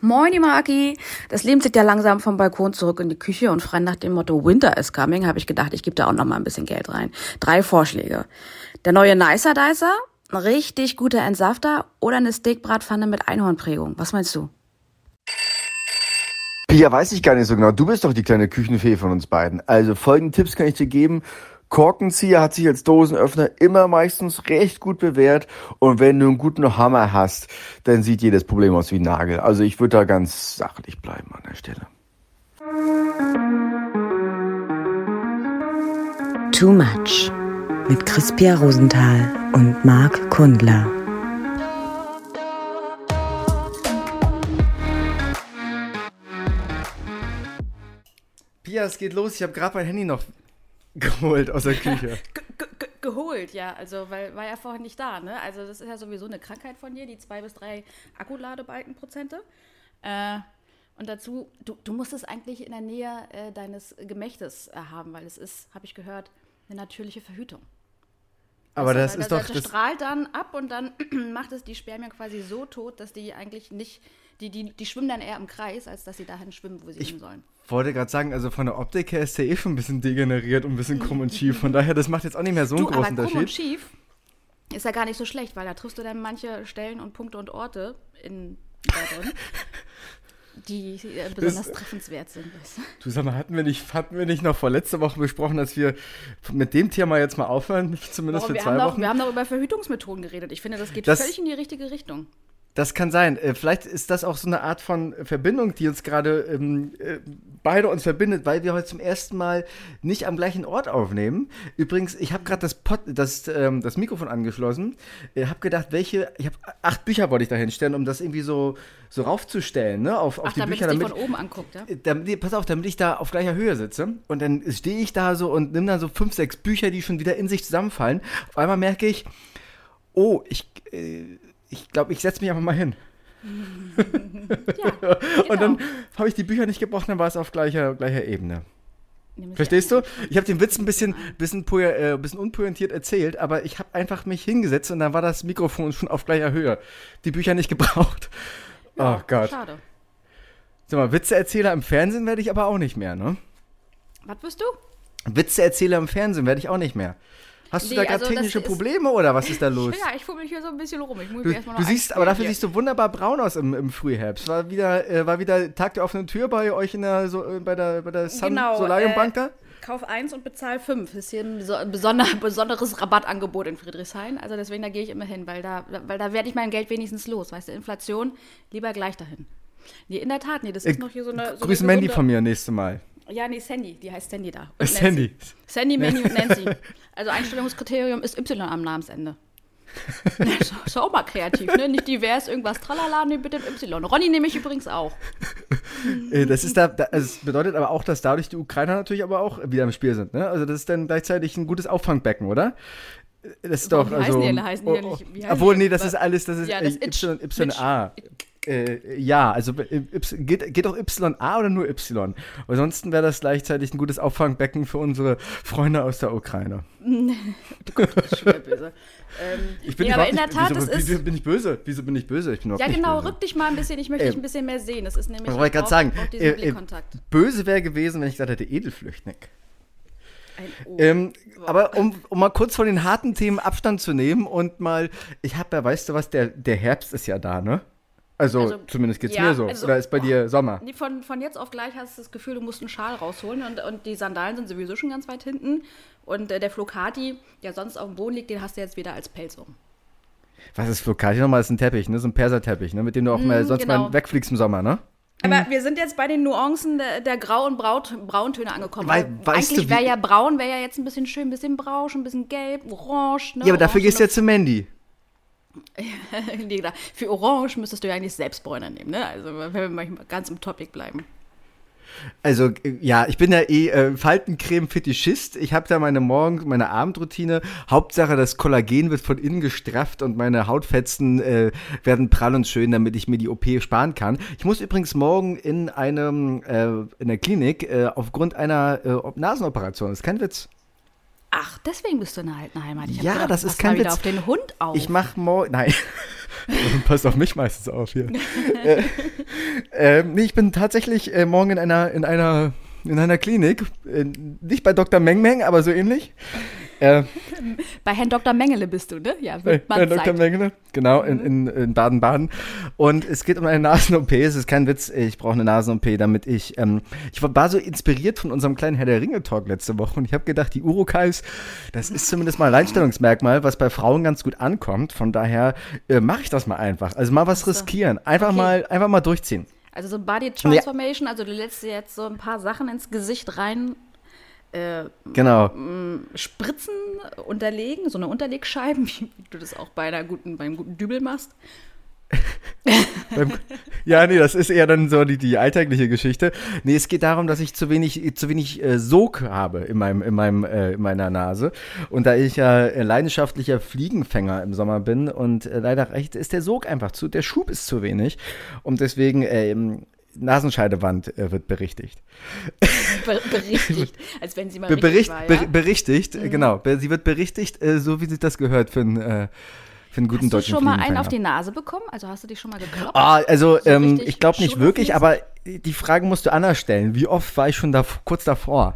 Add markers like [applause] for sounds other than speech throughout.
Moin, Maki. Das Leben zieht ja langsam vom Balkon zurück in die Küche und frei nach dem Motto Winter is coming habe ich gedacht, ich gebe da auch noch mal ein bisschen Geld rein. Drei Vorschläge. Der neue Nicer Dicer, ein richtig guter Entsafter oder eine Steakbratpfanne mit Einhornprägung. Was meinst du? Pia, weiß ich gar nicht so genau. Du bist doch die kleine Küchenfee von uns beiden. Also folgende Tipps kann ich dir geben. Korkenzieher hat sich als Dosenöffner immer meistens recht gut bewährt und wenn du einen guten Hammer hast, dann sieht jedes Problem aus wie ein Nagel. Also ich würde da ganz sachlich bleiben an der Stelle. Too Much mit Crispia Rosenthal und Marc Kundler. Pia, es geht los. Ich habe gerade mein Handy noch [laughs] geholt aus der Küche. [laughs] Ge geholt, ja, also weil war ja vorhin nicht da, ne? Also das ist ja sowieso eine Krankheit von dir, die zwei bis drei Akkuladebalkenprozente. Äh, und dazu, du, du musst es eigentlich in der Nähe äh, deines Gemächtes äh, haben, weil es ist, habe ich gehört, eine natürliche Verhütung. Aber das, das ist doch. Das, das strahlt dann ab und dann [clears throat] macht es die Spermien quasi so tot, dass die eigentlich nicht, die, die, die schwimmen dann eher im Kreis, als dass sie dahin schwimmen, wo sie ich hin sollen. Wollte gerade sagen, also von der Optik her ist der eh schon ein bisschen degeneriert und ein bisschen krumm und schief. Von daher, das macht jetzt auch nicht mehr so einen Du, großen aber krumm und Unterschied. schief ist ja gar nicht so schlecht, weil da triffst du dann manche Stellen und Punkte und Orte in drin, [laughs] die äh, besonders treffenswert sind. du? Sag mal, hatten wir nicht, hatten wir nicht noch vor letzter Woche besprochen, dass wir mit dem Thema jetzt mal aufhören, [laughs] zumindest Warum? für zwei Wochen? wir haben doch über Verhütungsmethoden geredet. Ich finde, das geht Das- völlig in die richtige Richtung. Das kann sein. Äh, Vielleicht ist das auch so eine Art von Verbindung, die uns gerade ähm, äh, beide uns verbindet, weil wir heute zum ersten Mal nicht am gleichen Ort aufnehmen. Übrigens, ich habe gerade das, Pod, das, ähm, das Mikrofon angeschlossen. Ich habe gedacht, welche, ich habe acht Bücher wollte ich da hinstellen, um das irgendwie so, so raufzustellen, ne? Auf, auf Ach, die damit Bücher, damit, von oben anguckt, ja? damit, pass auf, damit ich da auf gleicher Höhe sitze. Und dann stehe ich da so und nimm dann so fünf, sechs Bücher, die schon wieder in sich zusammenfallen. Auf einmal merke ich, oh, ich, äh, ich glaube, ich setze mich einfach mal hin. [laughs] Ja, geht [laughs] Und dann auch. habe ich die Bücher nicht gebrochen, dann war es auf gleicher, gleicher Ebene. Verstehst du? Ich habe den Witz ein bisschen, bisschen, äh, bisschen unpointiert erzählt, aber ich habe einfach mich hingesetzt und dann war das Mikrofon schon auf gleicher Höhe. Die Bücher nicht gebraucht. Ja, oh Gott. Schade. Sag mal, Witzeerzähler im Fernsehen werde ich aber auch nicht mehr, ne? Was bist du? Witzeerzähler im Fernsehen werde ich auch nicht mehr. Hast du Nee, da gerade also technische Probleme oder was ist da [laughs] los? Ja, ich fummel hier so ein bisschen rum. Ich muss Du, erstmal du noch siehst, aber dafür einspielen siehst du wunderbar braun aus im, im Frühherbst. War wieder, äh, war wieder Tag der offenen Tür bei euch in der, so, äh, bei der, bei der Sun Genau, Solariumbank äh, da? hier. Kauf 1 und bezahl 5. Ist hier ein, beso- ein besonder, [laughs] besonderes Rabattangebot in Friedrichshain. Also deswegen, da gehe ich immer hin, weil da, weil da werde ich mein Geld wenigstens los. Weißt du, Inflation, lieber gleich dahin. Nee, in der Tat, nee, das ist Äh, noch hier so eine. So Grüß eine Mandy von mir nächste Mal. Ja, nee, Sandy, die heißt Sandy da. Und Äh, Nancy. Sandy. Sandy, Mandy und Nancy. [laughs] Also Einstellungskriterium ist Y am Namensende. [laughs] Auch mal kreativ, ne? Nicht divers, irgendwas tralala, nee, bitte Y. Ronny nehme ich übrigens auch. [laughs] Äh, Das ist da, da, es bedeutet aber auch, dass dadurch die Ukrainer natürlich aber auch wieder im Spiel sind. Ne? Also das ist dann gleichzeitig ein gutes Auffangbecken, oder? Das ist doch, heißen also. die? Heißen die ja nicht- wie heißen obwohl, nee, das ist alles, das ist Ja, das äh, Itch. Y, YA. Äh, ja, also äh, geht, geht auch YA oder nur Y? Ansonsten wäre das gleichzeitig ein gutes Auffangbecken für unsere Freunde aus der Ukraine. [laughs] Das ist schon wieder böse. Ähm, Ich bin nee, aber in der Tat, wieso, es ist. wieso bin ich böse? Wieso bin ich böse? Ich bin Ja, genau, rück dich mal ein bisschen, ich möchte Äh, dich ein bisschen mehr sehen. Das ist nämlich. Wollte ich gerade sagen? Äh, äh. Böse wäre gewesen, wenn ich gesagt hätte, O. Ähm, aber um, um mal kurz von den harten Themen Abstand zu nehmen und mal, ich habe ja, weißt du was, der, der Herbst ist ja da, ne? Also, Also, zumindest geht's ja, mir so. also, Oder ist bei boah. dir Sommer? Nee, von, von jetzt auf gleich hast du das Gefühl, du musst einen Schal rausholen und, und die Sandalen sind sowieso schon ganz weit hinten. Und äh, der Flocati, der sonst auf dem Boden liegt, den hast du jetzt wieder als Pelz um. Was ist Flocati nochmal? Das ist ein Teppich, ne? So ein Perserteppich, ne? Mit dem du auch mal sonst genau. mal wegfliegst im Sommer, ne? Aber wir sind jetzt bei den Nuancen der, der Grau- und Braut, Brauntöne angekommen. Wei- Also weißt Eigentlich wäre ja braun, wäre ja jetzt ein bisschen schön, ein bisschen brausch, ein bisschen gelb, orange. Ne? Ja, aber dafür Orange gehst du ja zu Mandy. Für Orange müsstest du ja eigentlich selbst Bräuner nehmen, ne? Also wenn wir mal ganz im Topic bleiben. Also, ja, ich bin ja eh äh, Faltencreme-Fetischist. Ich habe da meine Morgen-, meine Abendroutine. Hauptsache, das Kollagen wird von innen gestrafft und meine Hautfetzen äh, werden prall und schön, damit ich mir die OP sparen kann. Ich muss übrigens morgen in einem, äh, in der Klinik äh, aufgrund einer äh, Nasenoperation. Das ist kein Witz. Ach, deswegen bist du in der alten Heimat. Ja, gedacht, das ist kein Witz. auf den Hund auf. Ich mach morgen. Nein. [laughs] Passt auf mich meistens auf hier. [laughs] [laughs] äh, äh, nee, ich bin tatsächlich äh, morgen in einer, in einer, in einer Klinik. Äh, nicht bei Dr. Meng Meng, aber so ähnlich. Äh, Bei Herrn Dr. Mengele bist du, ne? Ja, bei, wird man Dr. Zeit. Mengele. Genau, in, in, in Baden-Baden. Und es geht um eine Nasen-OP. Es ist kein Witz, ich brauche eine Nasen-OP, damit ich. Ähm, ich war, so inspiriert von unserem kleinen Herr der Ringe-Talk letzte Woche und ich habe gedacht, die Urukais, das ist zumindest mal ein Alleinstellungsmerkmal, was bei Frauen ganz gut ankommt. Von daher äh, mache ich das mal einfach. Also mal was riskieren. Einfach, Okay. mal, einfach mal durchziehen. Also so Body Transformation, also du lässt dir jetzt so ein paar Sachen ins Gesicht rein äh, Genau. spritzen, unterlegen, so eine Unterlegscheiben, [laughs] wie du das auch bei einer guten, beim guten Dübel machst. [laughs] Ja, nee, das ist eher dann so die, die alltägliche Geschichte. Nee, es geht darum, dass ich zu wenig, zu wenig äh, Sog habe in, meinem, in, meinem, äh, in meiner Nase. Und da ich ja äh, leidenschaftlicher Fliegenfänger im Sommer bin und äh, leider recht, ist der Sog einfach zu, der Schub ist zu wenig. Und deswegen ähm, Nasenscheidewand äh, wird berichtigt. Ber berichtigt, [laughs] als wenn sie mal bericht, war, ja? berichtigt, äh, genau. Sie wird berichtigt, äh, so wie sich das gehört für einen, äh, für einen guten Hast du deutschen schon mal einen auf die Nase bekommen? Also hast du dich schon mal geklopft? Ah, also So ähm, ich glaube nicht wirklich, aber die Frage musst du anders stellen. Wie oft war ich schon da, kurz davor?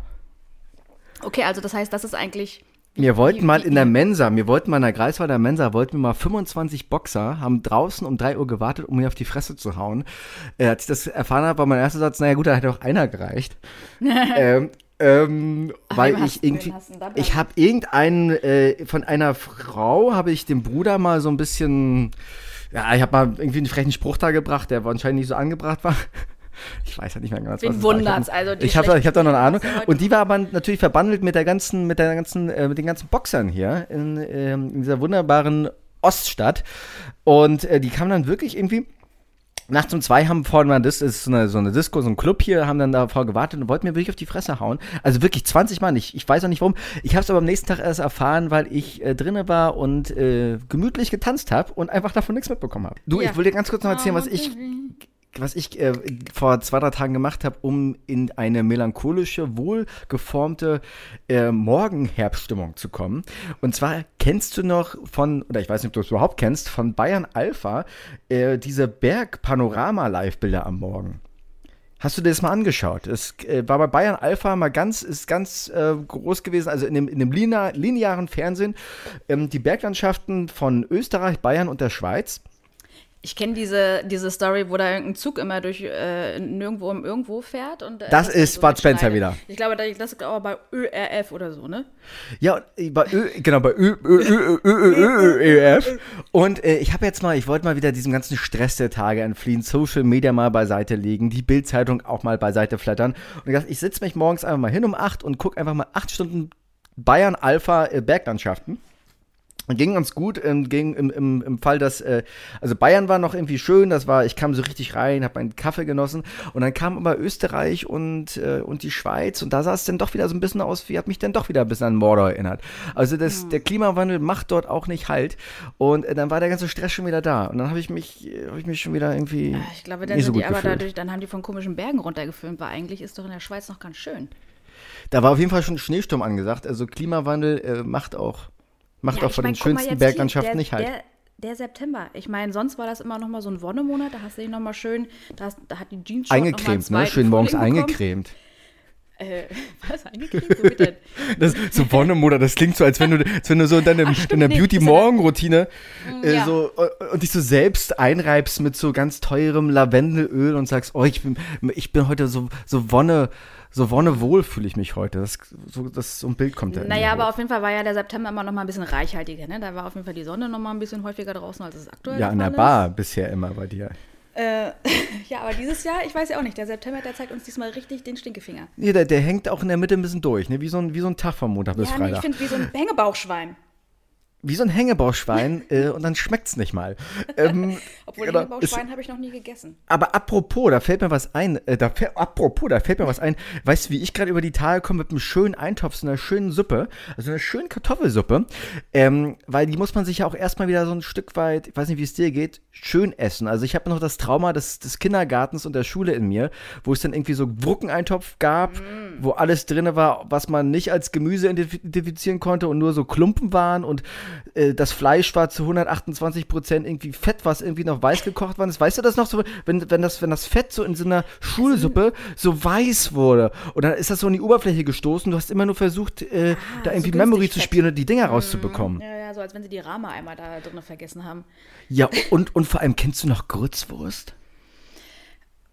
Okay, also das heißt, das ist eigentlich Wir wollten mal in der Mensa, wir wollten mal in der Greifswalder Mensa, wollten wir mal 25 Boxer, haben draußen um 3 Uhr gewartet, um mir auf die Fresse zu hauen. Äh, als ich das erfahren habe, war mein erster Satz, naja gut, da hätte auch einer gereicht. [laughs] ähm, ähm, Ach, weil ich irgendwie, ich habe irgendeinen, äh, von einer Frau habe ich dem Bruder mal so ein bisschen, ja, ich habe mal irgendwie einen frechen Spruch da gebracht, der anscheinend nicht so angebracht war. Ich weiß ja nicht mehr ganz, Wen was es war. Ich hab- wundert's? Also die ich habe ich hab da noch eine Ahnung. Und die war aber natürlich verbandelt mit der ganzen, mit der ganzen, äh, mit den ganzen Boxern hier in, ähm, in dieser wunderbaren Oststadt. Und äh, die kamen dann wirklich irgendwie. Nachts um zwei haben vorne mal das ist so eine, so eine Disco, so ein Club hier, haben dann davor gewartet und wollten mir wirklich auf die Fresse hauen. Also wirklich 20 Mann. Ich, ich weiß auch nicht warum. Ich habe es aber am nächsten Tag erst erfahren, weil ich äh, drinne war und äh, gemütlich getanzt habe und einfach davon nichts mitbekommen habe. Du, Ja. ich will dir ganz kurz noch erzählen, was ich was ich äh, vor zwei, drei Tagen gemacht habe, um in eine melancholische, wohlgeformte äh, Morgenherbststimmung zu kommen. Und zwar kennst du noch von, oder ich weiß nicht, ob du es überhaupt kennst, von Bayern Alpha äh, diese Bergpanorama-Live-Bilder am Morgen. Hast du dir das mal angeschaut? Es äh, war bei Bayern Alpha mal ganz, ist ganz äh, groß gewesen, also in dem, in dem linea linearen Fernsehen, ähm, die Berglandschaften von Österreich, Bayern und der Schweiz. Ich kenne diese, diese Story, wo da irgendein Zug immer durch äh, nirgendwo um irgendwo fährt. Und, äh, Das ist Bud Spencer wieder. Ich glaube, das ist auch bei ÖRF oder so, ne? Ja, und, bei Ö, genau, bei Ö, Ö, Ö, Ö, Ö, Ö, Ö, ÖF. Und äh, ich habe jetzt mal, ich wollte mal wieder diesem ganzen Stress der Tage entfliehen, Social Media mal beiseite legen, die Bildzeitung auch mal beiseite flattern. Und ich dachte, ich setze mich morgens einfach mal hin um 8 und gucke einfach mal 8 Stunden Bayern Alpha äh, Berglandschaften. Ging ganz gut, ähm, ging im, im, im Fall, dass, äh, also Bayern war noch irgendwie schön, das war, ich kam so richtig rein, habe meinen Kaffee genossen und dann kam aber Österreich und, äh, und die Schweiz und da sah es dann doch wieder so ein bisschen aus, wie hat mich dann doch wieder ein bisschen an Mordor erinnert. Also das, der Klimawandel macht dort auch nicht Halt und äh, dann war der ganze Stress schon wieder da und dann habe ich mich, habe ich mich schon wieder irgendwie Ich glaube, dann nicht so sind die aber gefühlt. dadurch, dann haben die von komischen Bergen runtergefilmt, weil eigentlich ist doch in der Schweiz noch ganz schön. Da war auf jeden Fall schon Schneesturm angesagt, also Klimawandel äh, macht auch, macht Ja, auch von den schönsten Berglandschaften nicht Halt. Der, der September. Ich meine, sonst war das immer noch mal so ein Wonnemonat. Da hast du dich noch mal schön, da, hast, da hat die Jeans schon noch mal einen Eingecremt, ne? Schön morgens eingecremt. Äh, [laughs] was, eingecremt? Wo wird denn? [laughs] Das, so Wonnemoder, das klingt so, als wenn du, als wenn du so in deinem, Ach, deiner Beauty-Morgen-Routine äh, ja. so, äh, und dich so selbst einreibst mit so ganz teurem Lavendelöl und sagst, oh, ich bin, ich bin heute so, so Wonne, so Wonnewohl fühle ich mich heute. Das, so, das, so ein Bild kommt da Naja, aber auf jeden Fall war ja der September immer noch mal ein bisschen reichhaltiger. Ne? Da war auf jeden Fall die Sonne noch mal ein bisschen häufiger draußen, als es aktuell Ja, in der Bar bisher immer bei dir. Ist. Äh, [laughs] ja, aber dieses Jahr, ich weiß ja auch nicht, der September, der zeigt uns diesmal richtig den Stinkefinger. Nee, der, der hängt auch in der Mitte ein bisschen durch, ne? Wie so ein, wie so ein Tag vom Montag bis ja, nee, ich Freitag. finde wie so ein Hängebauchschwein. Wie so ein Hängebauchschwein [laughs] äh, und dann schmeckt's nicht mal. Ähm, [laughs] Obwohl genau, Hängebauchschwein habe ich noch nie gegessen. Aber apropos, da fällt mir was ein. Äh, da, apropos, da fällt mir was ein. Weißt du, wie ich gerade über die Tage komme mit einem schönen Eintopf, so einer schönen Suppe, also einer schönen Kartoffelsuppe. Ähm, weil die muss man sich ja auch erstmal wieder so ein Stück weit, ich weiß nicht, wie es dir geht, schön essen. Also ich habe noch das Trauma des, des Kindergartens und der Schule in mir, wo es dann irgendwie so Gurkeneintopf gab wo alles drin war, was man nicht als Gemüse identifizieren konnte und nur so Klumpen waren und äh, das Fleisch war zu 128 Prozent irgendwie Fett, was irgendwie noch weiß gekocht war. Weißt du das noch so, wenn, wenn, das, wenn das Fett so in so einer Schulsuppe so weiß wurde und dann ist das so in die Oberfläche gestoßen, du hast immer nur versucht, äh, ah, da irgendwie so Memory zu spielen und die Dinger mhm. rauszubekommen. Ja, ja, so als wenn sie die Rama einmal da drin vergessen haben. Ja, und, und vor allem, kennst du noch Grützwurst?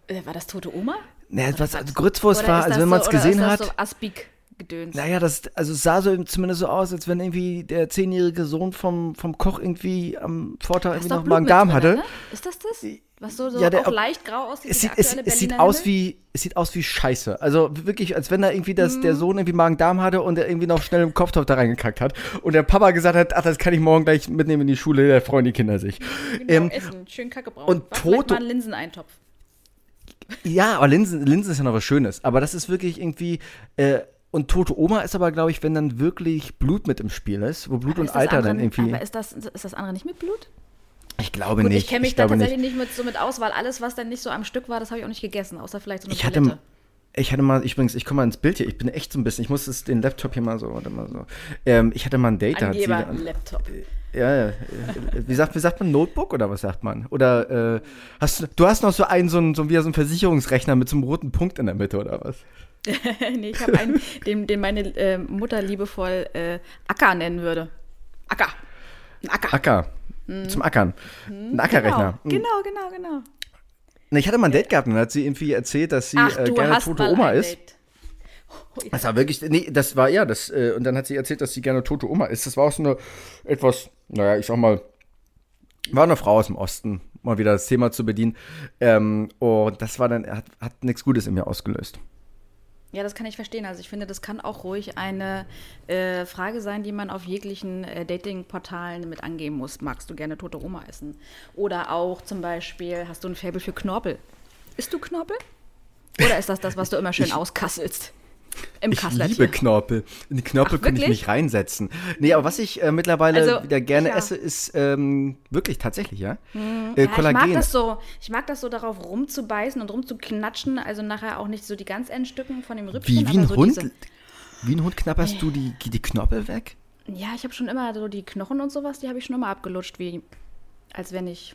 Äh, war das tote Oma? Naja, was also Grützwurst war, also wenn man es gesehen hat. So Aspik gedöns. Naja, das, also es sah so zumindest so aus, als wenn irgendwie der zehnjährige Sohn vom, vom Koch irgendwie am Vortag irgendwie noch mal einen Darm hatte. Ne? Ist das das? Was so, so ja, der, auch leicht grau aussieht? Es sieht, es, es sieht aus wie, es sieht aus wie Scheiße. Also wirklich, als wenn da irgendwie das, mm. der mhm. Sohn irgendwie Magen-Darm hatte und er irgendwie noch schnell im Kopftopf da reingekackt hat. Und der Papa gesagt hat, ach, das kann ich morgen gleich mitnehmen in die Schule, da freuen die Kinder sich. Genau, ähm, essen, schön Kacke braun. Und Toto. mal einen Linseneintopf. Ja, aber Linsen, Linsen ist ja noch was Schönes. Aber das ist wirklich irgendwie. Äh, und tote Oma ist aber, glaube ich, wenn dann wirklich Blut mit im Spiel ist, wo Blut aber und Alter andere, dann irgendwie. Aber ist das, ist das andere nicht mit Blut? Ich glaube Gut, nicht. Ich kenne mich ich da tatsächlich nicht. nicht, mit, so mit aus, weil alles, was dann nicht so am Stück war, das habe ich auch nicht gegessen, außer vielleicht so eine ich hatte, ich hatte mal, ich übrigens, ich komme mal ins Bild hier, ich bin echt so ein bisschen, ich muss das, den Laptop hier mal so, warte mal so. Ähm, ich hatte mal ein Date. Da Laptop. Ja, ja. Wie sagt, wie sagt man Notebook oder was sagt man? Oder äh, hast du, du hast noch so einen, so einen, so wie so einen Versicherungsrechner mit so einem roten Punkt in der Mitte oder was? [laughs] nee, ich habe einen, den, den meine äh, Mutter liebevoll äh, Acker nennen würde. Acker. Ein Acker. Acker. Hm. Zum Ackern. Ein hm, Ackerrechner. Genau, hm. genau, genau. genau. Ich hatte mal ein Date gehabt und dann hat sie irgendwie erzählt, dass sie Ach, äh, gerne tote Oma ist. Date. Das war wirklich, nee, das war ja, das, äh, und dann hat sie erzählt, dass sie gerne tote Oma ist. Das war auch so eine etwas, naja, ich sag mal, war eine Frau aus dem Osten, mal wieder das Thema zu bedienen. Ähm, und das war dann, hat, hat nichts Gutes in mir ausgelöst. Ja, das kann ich verstehen. Also ich finde, das kann auch ruhig eine äh, Frage sein, die man auf jeglichen äh, Dating-Portalen mit angeben muss. Magst du gerne tote Oma essen? Oder auch zum Beispiel, hast du ein Faible für Knorpel? Isst du Knorpel? Oder ist das das, was du immer schön auskasselst? Im ich liebe Knorpel. In die Knorpel Ach, kann ich mich reinsetzen. Nee, aber was ich äh, mittlerweile also, wieder gerne ja. esse, ist ähm, wirklich tatsächlich, ja? Hm. Äh, ja ich mag das so, ich mag das so darauf rumzubeißen und rumzuknatschen, also nachher auch nicht so die ganz Endstücken von dem Rippchen. Wie, wie ein so Hund? Wie ein Hund knapperst nee. du die, die Knorpel weg? Ja, ich habe schon immer so die Knochen und sowas, die habe ich schon immer abgelutscht, wie als wenn ich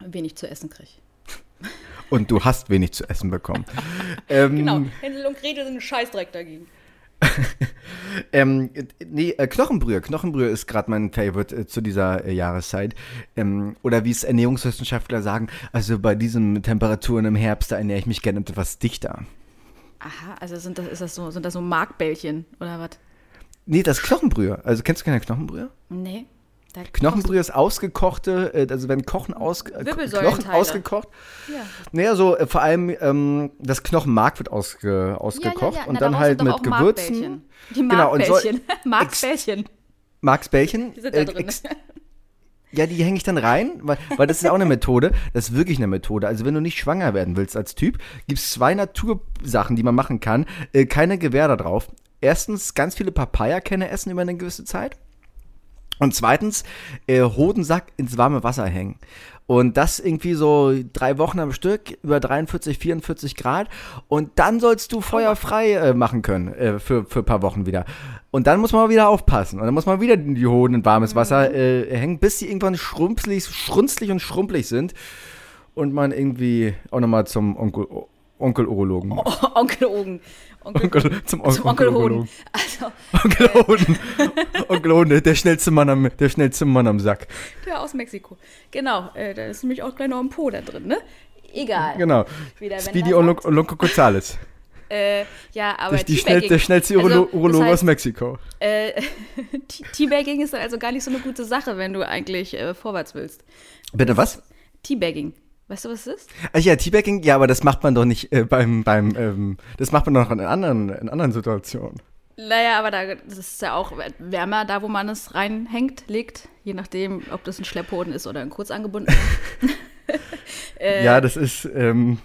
wenig zu essen kriege. Und du hast wenig zu essen bekommen. ähm, genau, Händel und Gretel sind ein Scheißdreck dagegen. [laughs] ähm, nee, äh, Knochenbrühe. Knochenbrühe ist gerade mein Favorite äh, zu dieser äh, Jahreszeit. Ähm, oder wie es Ernährungswissenschaftler sagen, also bei diesen Temperaturen im Herbst, da ernähre ich mich gerne etwas dichter. Aha, also sind das, ist das so, sind das so Markbällchen oder was? Nee, das ist Knochenbrühe. Also kennst du keine Knochenbrühe? Nee. Knochenbrühe ist ausgekochte, äh, also wenn Kochen aus, äh, Knochen ausgekocht. Ja. Naja, so äh, vor allem ähm, das Knochenmark wird ausge, ausgekocht ja, ja, und Na, dann halt mit Gewürzen. Die Markbällchen. [laughs] Genau, so, Marksbällchen. Marksbällchen. Die sind da drin. Ja, die hänge ich dann rein, weil, weil das ist auch eine Methode. Das ist wirklich eine Methode. Also wenn du nicht schwanger werden willst als Typ, gibt es zwei Natursachen, die man machen kann. Äh, keine Gewähr da drauf. Erstens ganz viele Papaya-Kerne essen über eine gewisse Zeit. Und zweitens, äh, Hodensack ins warme Wasser hängen. Und das irgendwie so drei Wochen am Stück, über 43, 44 Grad. Und dann sollst du feuerfrei äh, machen können äh, für, für ein paar Wochen wieder. Und dann muss man wieder aufpassen. Und dann muss man wieder die Hoden in warmes Wasser mhm. äh, hängen, bis sie irgendwann schrumpelig, schrunzlig und schrumpelig sind. Und man irgendwie auch nochmal zum Onkel, Onkel Urologen. [laughs] Oh, Onkel Ogen. Onkel, Onkel, zum, On zum Onkel, Onkel Hoden. Also, [laughs] Onkel äh, Hoden. [laughs] Onkel Hoden, der schnellste, Mann am, der schnellste Mann am Sack. Der aus Mexiko. Genau, äh, da ist nämlich auch gleich noch ein Po da drin, ne? Egal. Genau. Wieder, Speedy Onkel Gonzales. Äh, ja, aber die schnell, der schnellste also, Urologe das heißt, aus Mexiko. Äh, [laughs] Teabagging ist also gar nicht so eine gute Sache, wenn du eigentlich äh, vorwärts willst. Bitte was? Teabagging. Weißt du, was es ist? Ach ja, Teabagging, ja, aber das macht man doch nicht äh, beim, beim ähm, das macht man doch in anderen, in anderen Situationen. Naja, aber da, das ist ja auch wärmer, da wo man es reinhängt, legt, je nachdem, ob das ein Schlepphoden ist oder ein kurz angebunden. äh, [laughs] ja, das ist, ähm,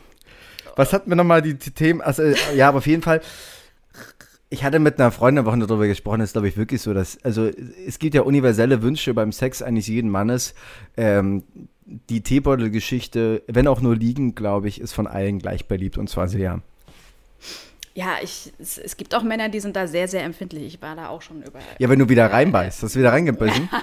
was hatten wir nochmal, die, die Themen, also, äh, ja, aber auf jeden Fall, ich hatte mit einer Freundin eine Woche darüber gesprochen, das ist, glaube ich, wirklich so, dass, also, es gibt ja universelle Wünsche beim Sex eines jeden Mannes, ähm, die Teebeutel-Geschichte, wenn auch nur liegen, glaube ich, ist von allen gleich beliebt und zwar sehr. Ja, ich, es, es gibt auch Männer, die sind da sehr, sehr empfindlich. Ich war da auch schon über. Ja, wenn du wieder reinbeißt, hast du wieder reingebissen. [laughs]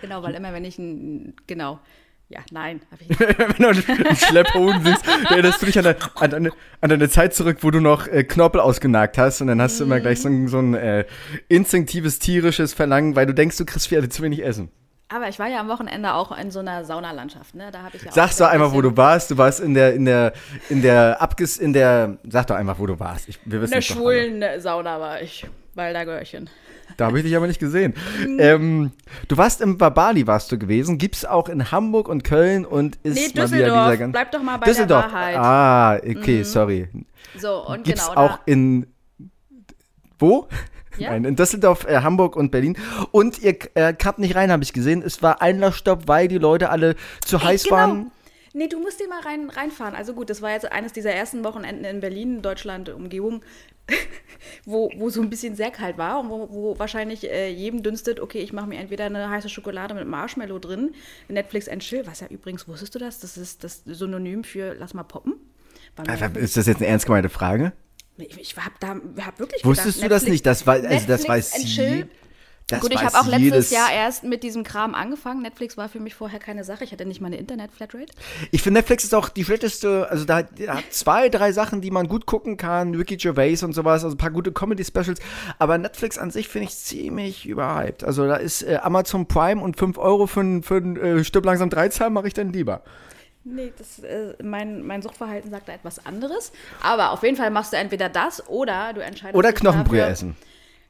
Genau, weil immer, wenn ich ein. Genau. Ja, nein, [laughs] wenn du einen Schlepphoden siehst, erinnerst du dich an, deine- an, deine- an deine Zeit zurück, wo du noch äh, Knorpel ausgenagt hast und dann hast du immer gleich so ein, so ein äh, instinktives, tierisches Verlangen, weil du denkst, du kriegst viel zu wenig Essen. Aber ich war ja am Wochenende auch in so einer Saunalandschaft, ne? Da habe ich ja so doch ein einfach, wo du warst. Du warst in der, in der, in der Abges, in der, sag doch einfach, wo du warst. Ich, wir wissen In der schwulen Sauna war ich. Waldergörchen. Da habe ich dich aber nicht gesehen. Mhm. ähm, du warst im Babali, warst du gewesen. Gibt's auch in Hamburg und Köln und ist Nee, mal wieder Düsseldorf. dieser Bleib doch mal bei Düsseldorf. der Wahrheit. Ah, okay, sorry. So, und Gibt's genau. auch in wo? Ja? Nein, in Düsseldorf, äh, Hamburg und Berlin. Und ihr äh, kamt nicht rein, habe ich gesehen. Es war Einlassstopp, weil die Leute alle zu heiß genau. waren. Nee, du musst dir mal rein, reinfahren. Also gut, das war jetzt eines dieser ersten Wochenenden in Berlin, Deutschland, Umgebung, [laughs] wo, wo so ein bisschen sehr kalt war und wo, wo wahrscheinlich äh, jedem dünstet, okay, ich mache mir entweder eine heiße Schokolade mit Marshmallow drin, Netflix and Chill, was ja übrigens, wusstest du das? Das ist das Synonym für lass mal poppen. Äh, Ist das jetzt eine ernst gemeinte Frage? Ich, ich hab da hab wirklich Wusstest gedacht, du das Netflix- nicht? Das war, also das Netflix weiß and sie. Chill. Das Gut, ich weiß habe auch letztes Jahr erst mit diesem Kram angefangen. Netflix war für mich vorher keine Sache. Ich hatte nicht mal eine Internet-Flatrate. Ich finde, Netflix ist auch die schlechteste, also da, da hat zwei, drei Sachen, die man gut gucken kann, Ricky Gervais und sowas, also ein paar gute Comedy-Specials, aber Netflix an sich finde ich ziemlich überhyped. Also da ist äh, Amazon Prime und 5 Euro für, ein- für äh, Stück langsam 3 zahlen, mache ich dann lieber. Nee, das, äh, mein, mein Suchtverhalten sagt da etwas anderes. Aber auf jeden Fall machst du entweder das oder du entscheidest Oder Knochenbrühe dafür- essen.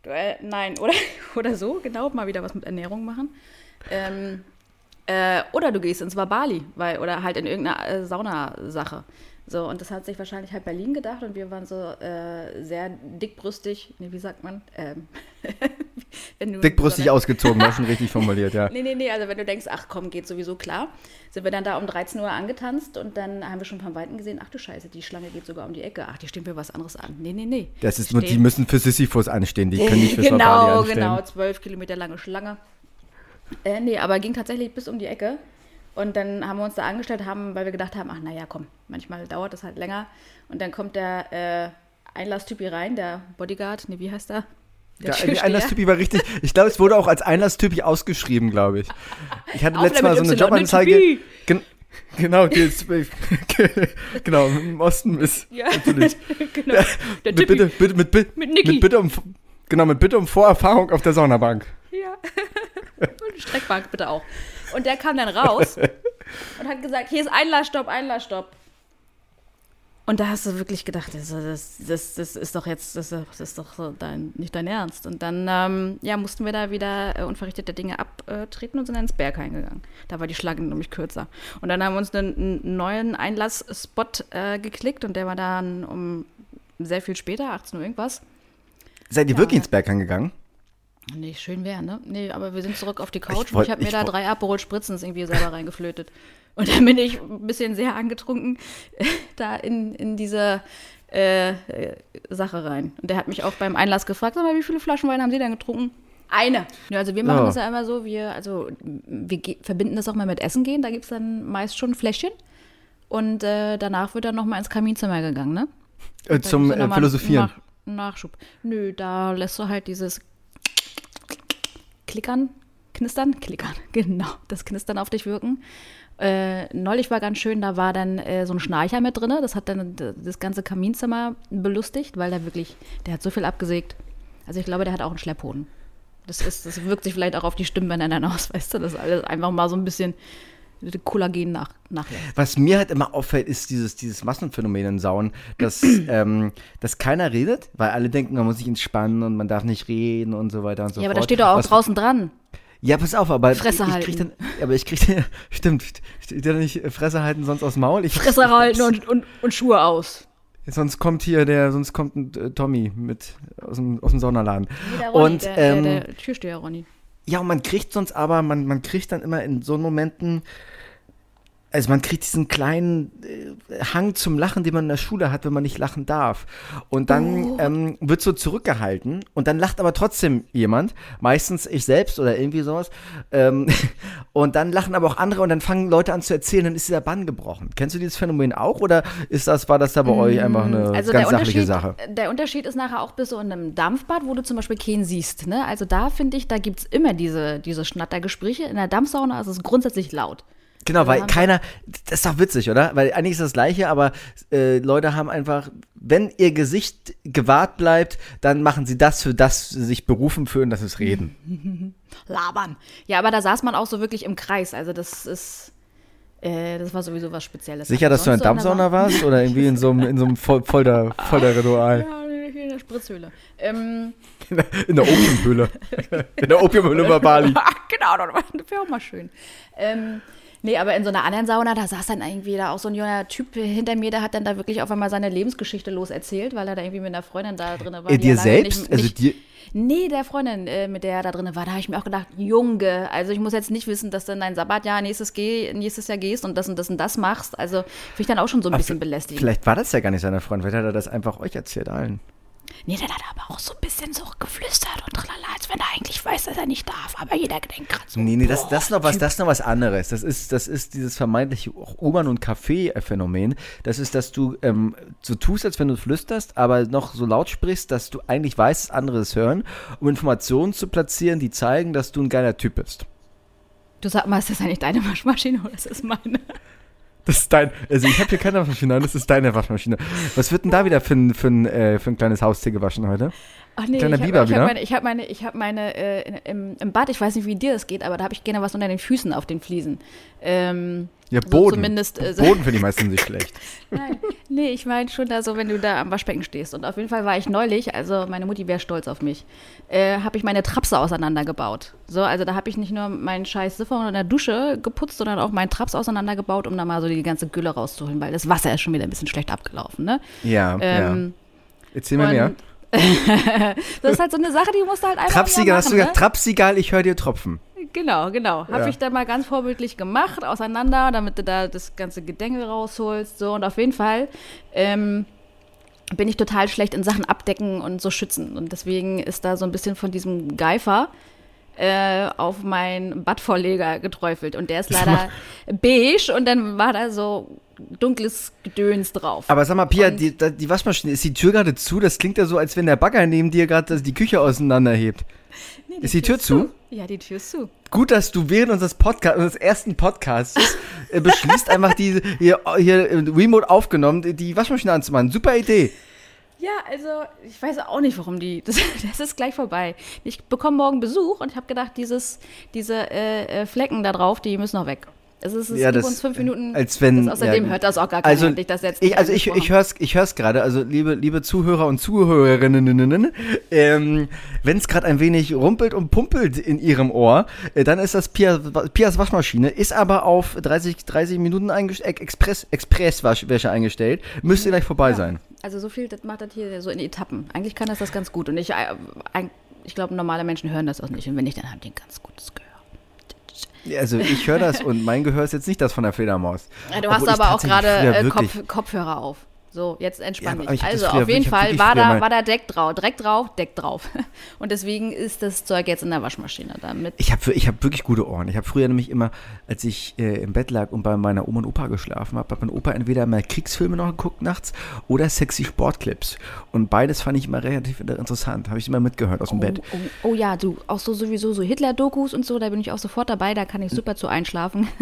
Du, äh, nein, oder, [laughs] oder so, genau, mal wieder was mit Ernährung machen. Ähm, äh, oder du gehst ins Wabali, weil, oder halt in irgendeine äh, Saunasache. So, und das hat sich wahrscheinlich halt Berlin gedacht und wir waren so äh, sehr dickbrüstig, nee, wie sagt man? Ähm, [laughs] Dickbrüstig so ausgezogen, war schon [laughs] richtig formuliert, ja. Nee, nee, nee, also wenn du denkst, ach komm, geht sowieso klar, sind wir dann da um 13 Uhr angetanzt und dann haben wir schon von Weitem gesehen, ach du Scheiße, die Schlange geht sogar um die Ecke. Ach, die stehen für was anderes an. Nee, nee, nee. Das ist nur, die müssen für Sisyphus anstehen, die können nicht Wabali [laughs] Genau, anstehen. genau, zwölf Kilometer lange Schlange. Äh, nee, aber ging tatsächlich bis um die Ecke. Und dann haben wir uns da angestellt, haben, weil wir gedacht haben, ach naja, komm, manchmal dauert das halt länger. Und dann kommt der äh, Einlasstyp hier rein, der Bodyguard, nee, wie heißt der? Der, die Einlasstypi war richtig, ich glaube, es wurde auch als Einlasstypi ausgeführt, glaube ich. Ich hatte letztes Mal so mit eine Jobanzeige. Gen genau, [laughs] genau, im Osten ist Ja, natürlich. [laughs] genau. Der Mit bitte, bitte, mit, bitte, Mit Niki. mit bitte um, genau, mit bitte um Vorerfahrung auf der Saunabank. Ja. [laughs] Und Streckbank bitte auch. Und der kam dann raus [laughs] und hat gesagt, hier ist Einlassstopp, Einlassstopp. Und da hast du wirklich gedacht, das, das, das, das ist doch jetzt, das, ist doch so dein, nicht dein Ernst. Und dann ähm, ja, mussten wir da wieder äh, unverrichtete Dinge abtreten und sind dann ins Berg eingegangen. Da war die Schlange nämlich kürzer. Und dann haben wir uns einen, einen neuen Einlassspot äh, geklickt und der war dann um sehr viel später, 18 Uhr irgendwas. Seid ihr Ja. wirklich ins Berg angegangen? Nee, schön wäre, ne? Nee, aber wir sind zurück auf die Couch Ich und ich habe mir da drei Aperol Spritzens irgendwie selber reingeflötet. Und dann bin ich ein bisschen sehr angetrunken [laughs] da in, in diese äh, äh, Sache rein. Und der hat mich auch beim Einlass gefragt, sag mal, wie viele Flaschen Wein haben Sie denn getrunken? Eine. Ja, also wir machen Ja. das ja immer so, wir, also wir verbinden das auch mal mit Essen gehen, da gibt es dann meist schon ein Fläschchen. Und äh, danach wird dann nochmal ins Kaminzimmer gegangen, ne? Äh, zum äh, Philosophieren. Nach, Nachschub. Nö, da lässt du halt dieses Klickern, Knistern, Klickern, [laughs] genau, das Knistern auf dich wirken. Äh, neulich war ganz schön, da war dann äh, so ein Schnarcher mit drin. Das hat dann d- das ganze Kaminzimmer belustigt, weil der wirklich, der hat so viel abgesägt. Also ich glaube, der hat auch einen Schlepphoden. Das, ist, das wirkt sich vielleicht auch auf die Stimmbänder dann aus, [laughs] weißt du, das alles einfach mal so ein bisschen Kollagen nach, nachlässt. Was mir halt immer auffällt, ist dieses, dieses Massenphänomen in Sauen, dass, [clears throat] ähm, dass keiner redet, weil alle denken, man muss sich entspannen und man darf nicht reden und so weiter und so Ja, aber fort. da steht doch auch Was- draußen dran. Ja, pass auf, aber Fresse ich, ich krieg dann, aber ich krieg dann, [laughs] stimmt, steht ja nicht äh, Fresse halten sonst aus dem Maul. Ich, Fresse [laughs] halten und, und, und Schuhe aus. Sonst kommt hier der, sonst kommt ein äh, Tommy mit aus dem, aus dem Saunalladen. Wie der Ronny, Und, der, ähm, der, der Türsteher Ronny. Ja, und man kriegt sonst aber, man, man kriegt dann immer in so Momenten, also man kriegt diesen kleinen äh, Hang zum Lachen, den man in der Schule hat, wenn man nicht lachen darf. Und dann Oh. ähm, wird so zurückgehalten und dann lacht aber trotzdem jemand, meistens ich selbst oder irgendwie sowas. Ähm, [laughs] und dann lachen aber auch andere und dann fangen Leute an zu erzählen, dann ist dieser Bann gebrochen. Kennst du dieses Phänomen auch oder ist das, war das da bei euch einfach eine Also ganz sachliche Sache? der Unterschied ist nachher auch bis so in einem Dampfbad, wo du zum Beispiel keinen siehst. Ne? Also da finde ich, da gibt es immer diese, diese Schnattergespräche. In der Dampfsauna ist es grundsätzlich laut. Genau, weil keiner, das ist doch witzig, oder? Weil eigentlich ist das Gleiche, aber äh, Leute haben einfach, wenn ihr Gesicht gewahrt bleibt, dann machen sie das, für das sie sich berufen fühlen, das ist Reden. [laughs] Labern. Ja, aber da saß man auch so wirklich im Kreis. Also das ist, äh, das war sowieso was Spezielles. Sicher, dass du in Dampfsauna warst oder irgendwie in so einem, in so einem Folter, Folterritual? Ja, in der Spritzhöhle. Ähm, In der Opiumhöhle. [laughs] In der Opiumhöhle bei Bali. [laughs] genau, das wäre auch mal schön. Ähm, nee, aber in so einer anderen Sauna, da saß dann irgendwie da auch so ein junger Typ hinter mir, der hat dann da wirklich auf einmal seine Lebensgeschichte loserzählt, weil er da irgendwie mit einer Freundin da drin war. Äh, dir selbst? Nicht, also nicht, dir. Nee, der Freundin, äh, mit der er da drin war, da habe ich mir auch gedacht, Junge, also ich muss jetzt nicht wissen, dass du in dein Sabbatjahr nächstes, geh, nächstes Jahr gehst und das und das und das machst. Also finde ich dann auch schon so ein bisschen belästigend. Vielleicht war das ja gar nicht seine Freund, vielleicht hat er das einfach euch erzählt allen. Nee, der hat aber auch so ein bisschen so geflüstert und tralala, als wenn er eigentlich weiß, dass er nicht darf. Aber jeder denkt gerade so. Nee, nee, das, das, ist noch was, das ist noch was anderes. Das ist, das ist dieses vermeintliche U-Bahn- und Café-Phänomen. Das ist, dass du ähm, so tust, als wenn du flüsterst, aber noch so laut sprichst, dass du eigentlich weißt, dass andere es hören, um Informationen zu platzieren, die zeigen, dass du ein geiler Typ bist. Du sag mal, ist das eigentlich deine Waschmaschine oder ist das meine? Das ist dein, also ich habe hier keine Waschmaschine, das ist deine Waschmaschine. Was wird denn da wieder für ein, für ein, äh, für ein kleines Haustier gewaschen heute? Ach nee, Kleiner ich Biber wieder? hab meine, ich habe meine, ich hab meine äh, im, im Bad, ich weiß nicht, wie dir das geht, aber da habe ich gerne was unter den Füßen auf den Fliesen. Ähm, Ja, Boden. zumindest, äh, so- Boden finde ich meistens nicht schlecht. [laughs] nein, nee, ich meine schon da so, wenn du da am Waschbecken stehst. Und auf jeden Fall war ich neulich, also meine Mutti wäre stolz auf mich, äh, habe ich meine Trapse auseinandergebaut. So, also da habe ich nicht nur meinen scheiß Siphon in der Dusche geputzt, sondern auch meinen Traps auseinandergebaut, um da mal so die ganze Gülle rauszuholen, weil das Wasser ist schon wieder ein bisschen schlecht abgelaufen, ne? Ja, ja. Ähm, Erzähl mir mehr. [laughs] das ist halt so eine Sache, die musst du halt einfach Trapsigal, mal hast du machen, gesagt, Trapsigal, ich höre dir tropfen. ne? Genau, genau. Habe Ja. ich da mal ganz vorbildlich gemacht, auseinander, damit du da das ganze Gedänge rausholst. So, und auf jeden Fall ähm, bin ich total schlecht in Sachen abdecken und so schützen. Und deswegen ist da so ein bisschen von diesem Geifer äh, auf meinen Badvorleger geträufelt. Und der ist leider beige und dann war da so dunkles Gedöns drauf. Aber sag mal, Pia, die, die Waschmaschine, ist die Tür gerade zu? Das klingt ja so, als wenn der Bagger neben dir gerade die Küche auseinanderhebt. Nee, ist die Tür zu? Ja, die Tür ist zu. Gut, dass du während unseres Podcast, unseres ersten Podcasts äh, beschließt, einfach die hier, hier äh, remote aufgenommen, die- die Waschmaschine anzumachen. Super Idee. Ja, also ich weiß auch nicht, warum die. [laughs] Das, das ist gleich vorbei. Ich bekomme morgen Besuch und ich habe gedacht, dieses, diese äh, äh, Flecken da drauf, die müssen noch weg. Es ist, es Ja, das, uns fünf Minuten. als wenn- außerdem ja, hört das auch gar keiner. Also, ich das jetzt ich, also ich, ich angesprochen. hör's, ich hör's gerade, also liebe, liebe Zuhörer und Zuhörerinnen, ähm, wenn es gerade ein wenig rumpelt und pumpelt in ihrem Ohr, äh, dann ist das Pia, Pias Waschmaschine, ist aber auf 30, 30 Minuten eingest- Ex- Express, Expresswäsche eingestellt. Müsste gleich vorbei sein. Also so viel, das macht das hier so in Etappen. Eigentlich kann das das ganz gut. Und ich, äh, ich glaube, normale Menschen hören das auch nicht. Und wenn nicht, dann haben die ein ganz gutes Gehör. Also ich höre das und mein Gehör ist jetzt nicht das von der Fledermaus. Ja, du Obwohl hast aber auch gerade äh, Kopf, Kopfhörer auf. So, jetzt entspann Ja, dich. Also auf jeden Fall war da, war da Deck drauf, Dreck drauf, Deck drauf. [laughs] Und deswegen ist das Zeug jetzt in der Waschmaschine. Damit Ich habe ich hab wirklich gute Ohren. Ich habe früher nämlich immer, als ich äh, im Bett lag und bei meiner Oma und Opa geschlafen habe, hat mein Opa entweder mal Kriegsfilme noch geguckt nachts oder sexy Sportclips. Und beides fand ich immer relativ interessant. Habe ich immer mitgehört aus dem Oh, Bett. oh, oh ja, du, auch so sowieso so Hitler-Dokus und so, da bin ich auch sofort dabei, da kann ich super zu einschlafen. [laughs]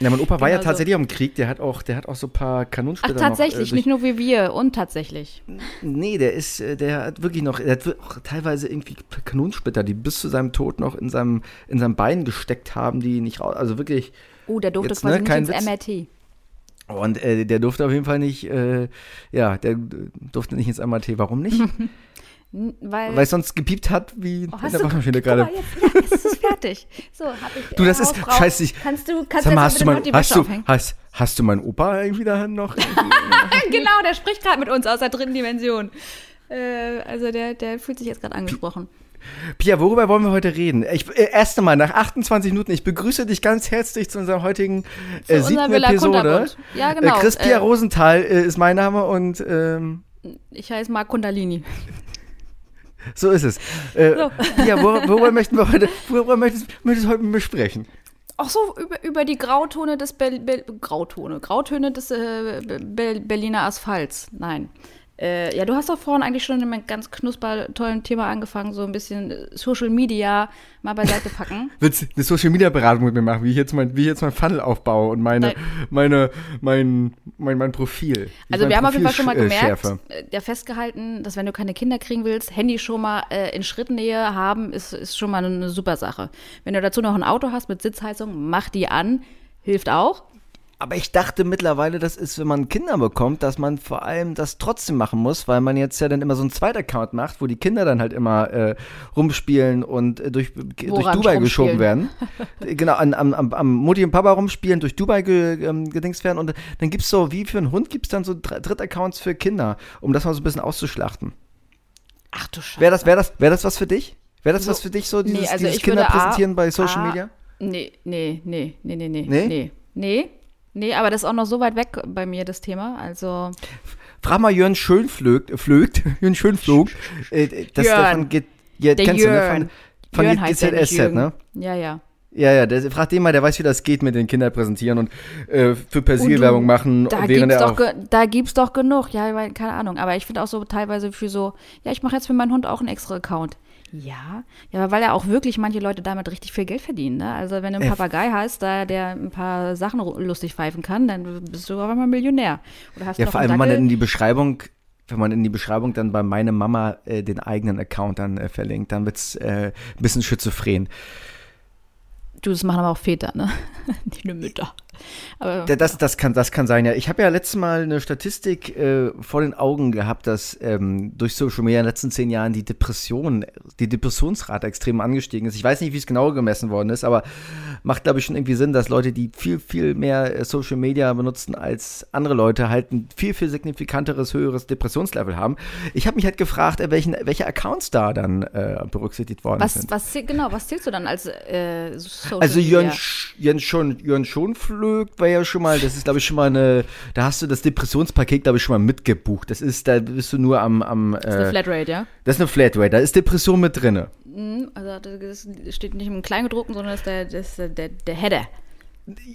Ja, mein Opa war ja Genau so. tatsächlich auch im Krieg. Der hat auch, der hat auch so ein paar Ach, Kanonsplitter tatsächlich, noch. Äh, nicht nur wie wir, und tatsächlich. nee, der ist, äh, der hat wirklich noch, der hat auch teilweise irgendwie Kanonsplitter, die bis zu seinem Tod noch in seinem, in seinem Bein gesteckt haben, die nicht raus. Also wirklich. Oh, der durfte Jetzt, quasi ne, nicht ins Witz. MRT. Und äh, der durfte auf jeden Fall nicht, äh, ja, der durfte nicht ins MRT. Warum nicht? [laughs] Weil, Weil es sonst gepiept hat, wie Oh, in der Waschmaschine mal, gerade. jetzt, ja, jetzt ist es fertig. So, hab ich. Du, das äh, ist scheiße. Ich, Kannst du, kannst sag mal, hast du, mein, hast, du, hast, hast du meinen Opa irgendwie da noch? [laughs] genau, der spricht gerade mit uns aus der dritten Dimension. Äh, also der, der fühlt sich jetzt gerade angesprochen. Pia, worüber wollen wir heute reden? Ich, äh, erst einmal, nach 28 Minuten, ich begrüße dich ganz herzlich zu unserer heutigen äh, siebten Episode. Ja, genau. Äh, Chris Pia Äh, Rosenthal äh, ist mein Name und ähm, Ich heiße Marc Kundalini. so ist es. Äh, So. Pia, wor worüber möchten wir heute, worüber möchtest, möchtest du heute mit mir sprechen? Auch so über, über die Grautone des Ber Ber Grautone, Grautöne des äh, Ber Berliner Asphalts. Nein. Äh, ja, du hast doch vorhin eigentlich schon mit einem ganz knusper tollen Thema angefangen, so ein bisschen Social Media mal beiseite packen. [laughs] Willst du eine Social Media Beratung mit mir machen, wie ich jetzt mein, wie ich jetzt mein Funnel aufbaue und meine, Nein. meine, mein, mein, mein Profil. Also wir haben auf jeden Fall schon mal äh, gemerkt, äh, ja festgehalten, dass wenn du keine Kinder kriegen willst, Handy schon mal äh, in Schrittnähe haben, ist, ist schon mal eine super Sache. Wenn du dazu noch ein Auto hast mit Sitzheizung, mach die an, hilft auch. Aber ich dachte mittlerweile, das ist, wenn man Kinder bekommt, dass man vor allem das trotzdem machen muss, weil man jetzt ja dann immer so einen Zweitaccount macht, wo die Kinder dann halt immer äh, rumspielen und äh, durch, durch Dubai geschoben werden. [laughs] Genau, an, am, am, am Mutti und Papa rumspielen, durch Dubai ge, ähm, gedingst werden. Und dann gibt es so, wie für einen Hund, gibt es dann so Dr- Drittaccounts für Kinder, um das mal so ein bisschen auszuschlachten. Ach du Scheiße. Wäre das, wär das, wär das was für dich? Wäre das So- was für dich, so dieses, nee, also dieses Kinder A- präsentieren bei Social A- Media? Nee, nee, nee, nee, nee, nee. Nee? Nee? Nee, nee, aber das ist auch noch so weit weg bei mir, das Thema. Also, Frag mal Jörn Schönflögt, äh, flögt, [laughs] Jörn Schönflog, äh, das Jörn. davon geht, ja, der kennst du, ne? Jörn. Von, von Jörn heißt der, nicht GZSZ, ne? Ja, ja. Ja, ja, der, frag den mal, der weiß, wie das geht mit den Kindern präsentieren und äh, für Persil-Werbung machen, Da während gibt's, er doch da gibt's doch genug. Ja, weil, keine Ahnung. Aber ich finde auch so teilweise für so, ja, ich mache jetzt für meinen Hund auch einen extra Account. Ja, ja, weil ja auch wirklich manche Leute damit richtig viel Geld verdienen. Ne? Also wenn du einen Äh, Papagei hast, da der ein paar Sachen lustig pfeifen kann, dann bist du auf einmal Millionär. Oder hast Ja, vor allem, wenn man in die Beschreibung, wenn man in die Beschreibung dann bei meine Mama äh, den eigenen Account dann äh, verlinkt, dann wird's äh, ein bisschen schizophren. Du, das machen aber auch Väter, ne? [laughs] Nicht nur Mütter. Aber Das, das, kann, das kann sein, ja. Ich habe ja letztes Mal eine Statistik äh, vor den Augen gehabt, dass ähm, durch Social Media in den letzten zehn Jahren die Depression, die Depressionsrate extrem angestiegen ist. Ich weiß nicht, wie es genau gemessen worden ist, aber macht, glaube ich, schon irgendwie Sinn, dass Leute, die viel, viel mehr äh, Social Media benutzen als andere Leute, halt ein viel, viel signifikanteres, höheres Depressionslevel haben. Ich habe mich halt gefragt, äh, welchen, welche Accounts da dann äh, berücksichtigt worden was, sind. was, genau, was zählst du dann als äh, Social Also Media? Jörn, Sch- Jörn schon, Schonflögt war ja schon mal, das ist glaube ich schon mal eine, da hast du das Depressionspaket glaube ich schon mal mitgebucht. Das ist, da bist du nur am, am Das ist eine äh, Flatrate, ja? das ist eine Flatrate, da ist Depression mit drinne. Mhm, Also das steht nicht im Kleingedruckten, sondern das ist der, das ist der, der Header.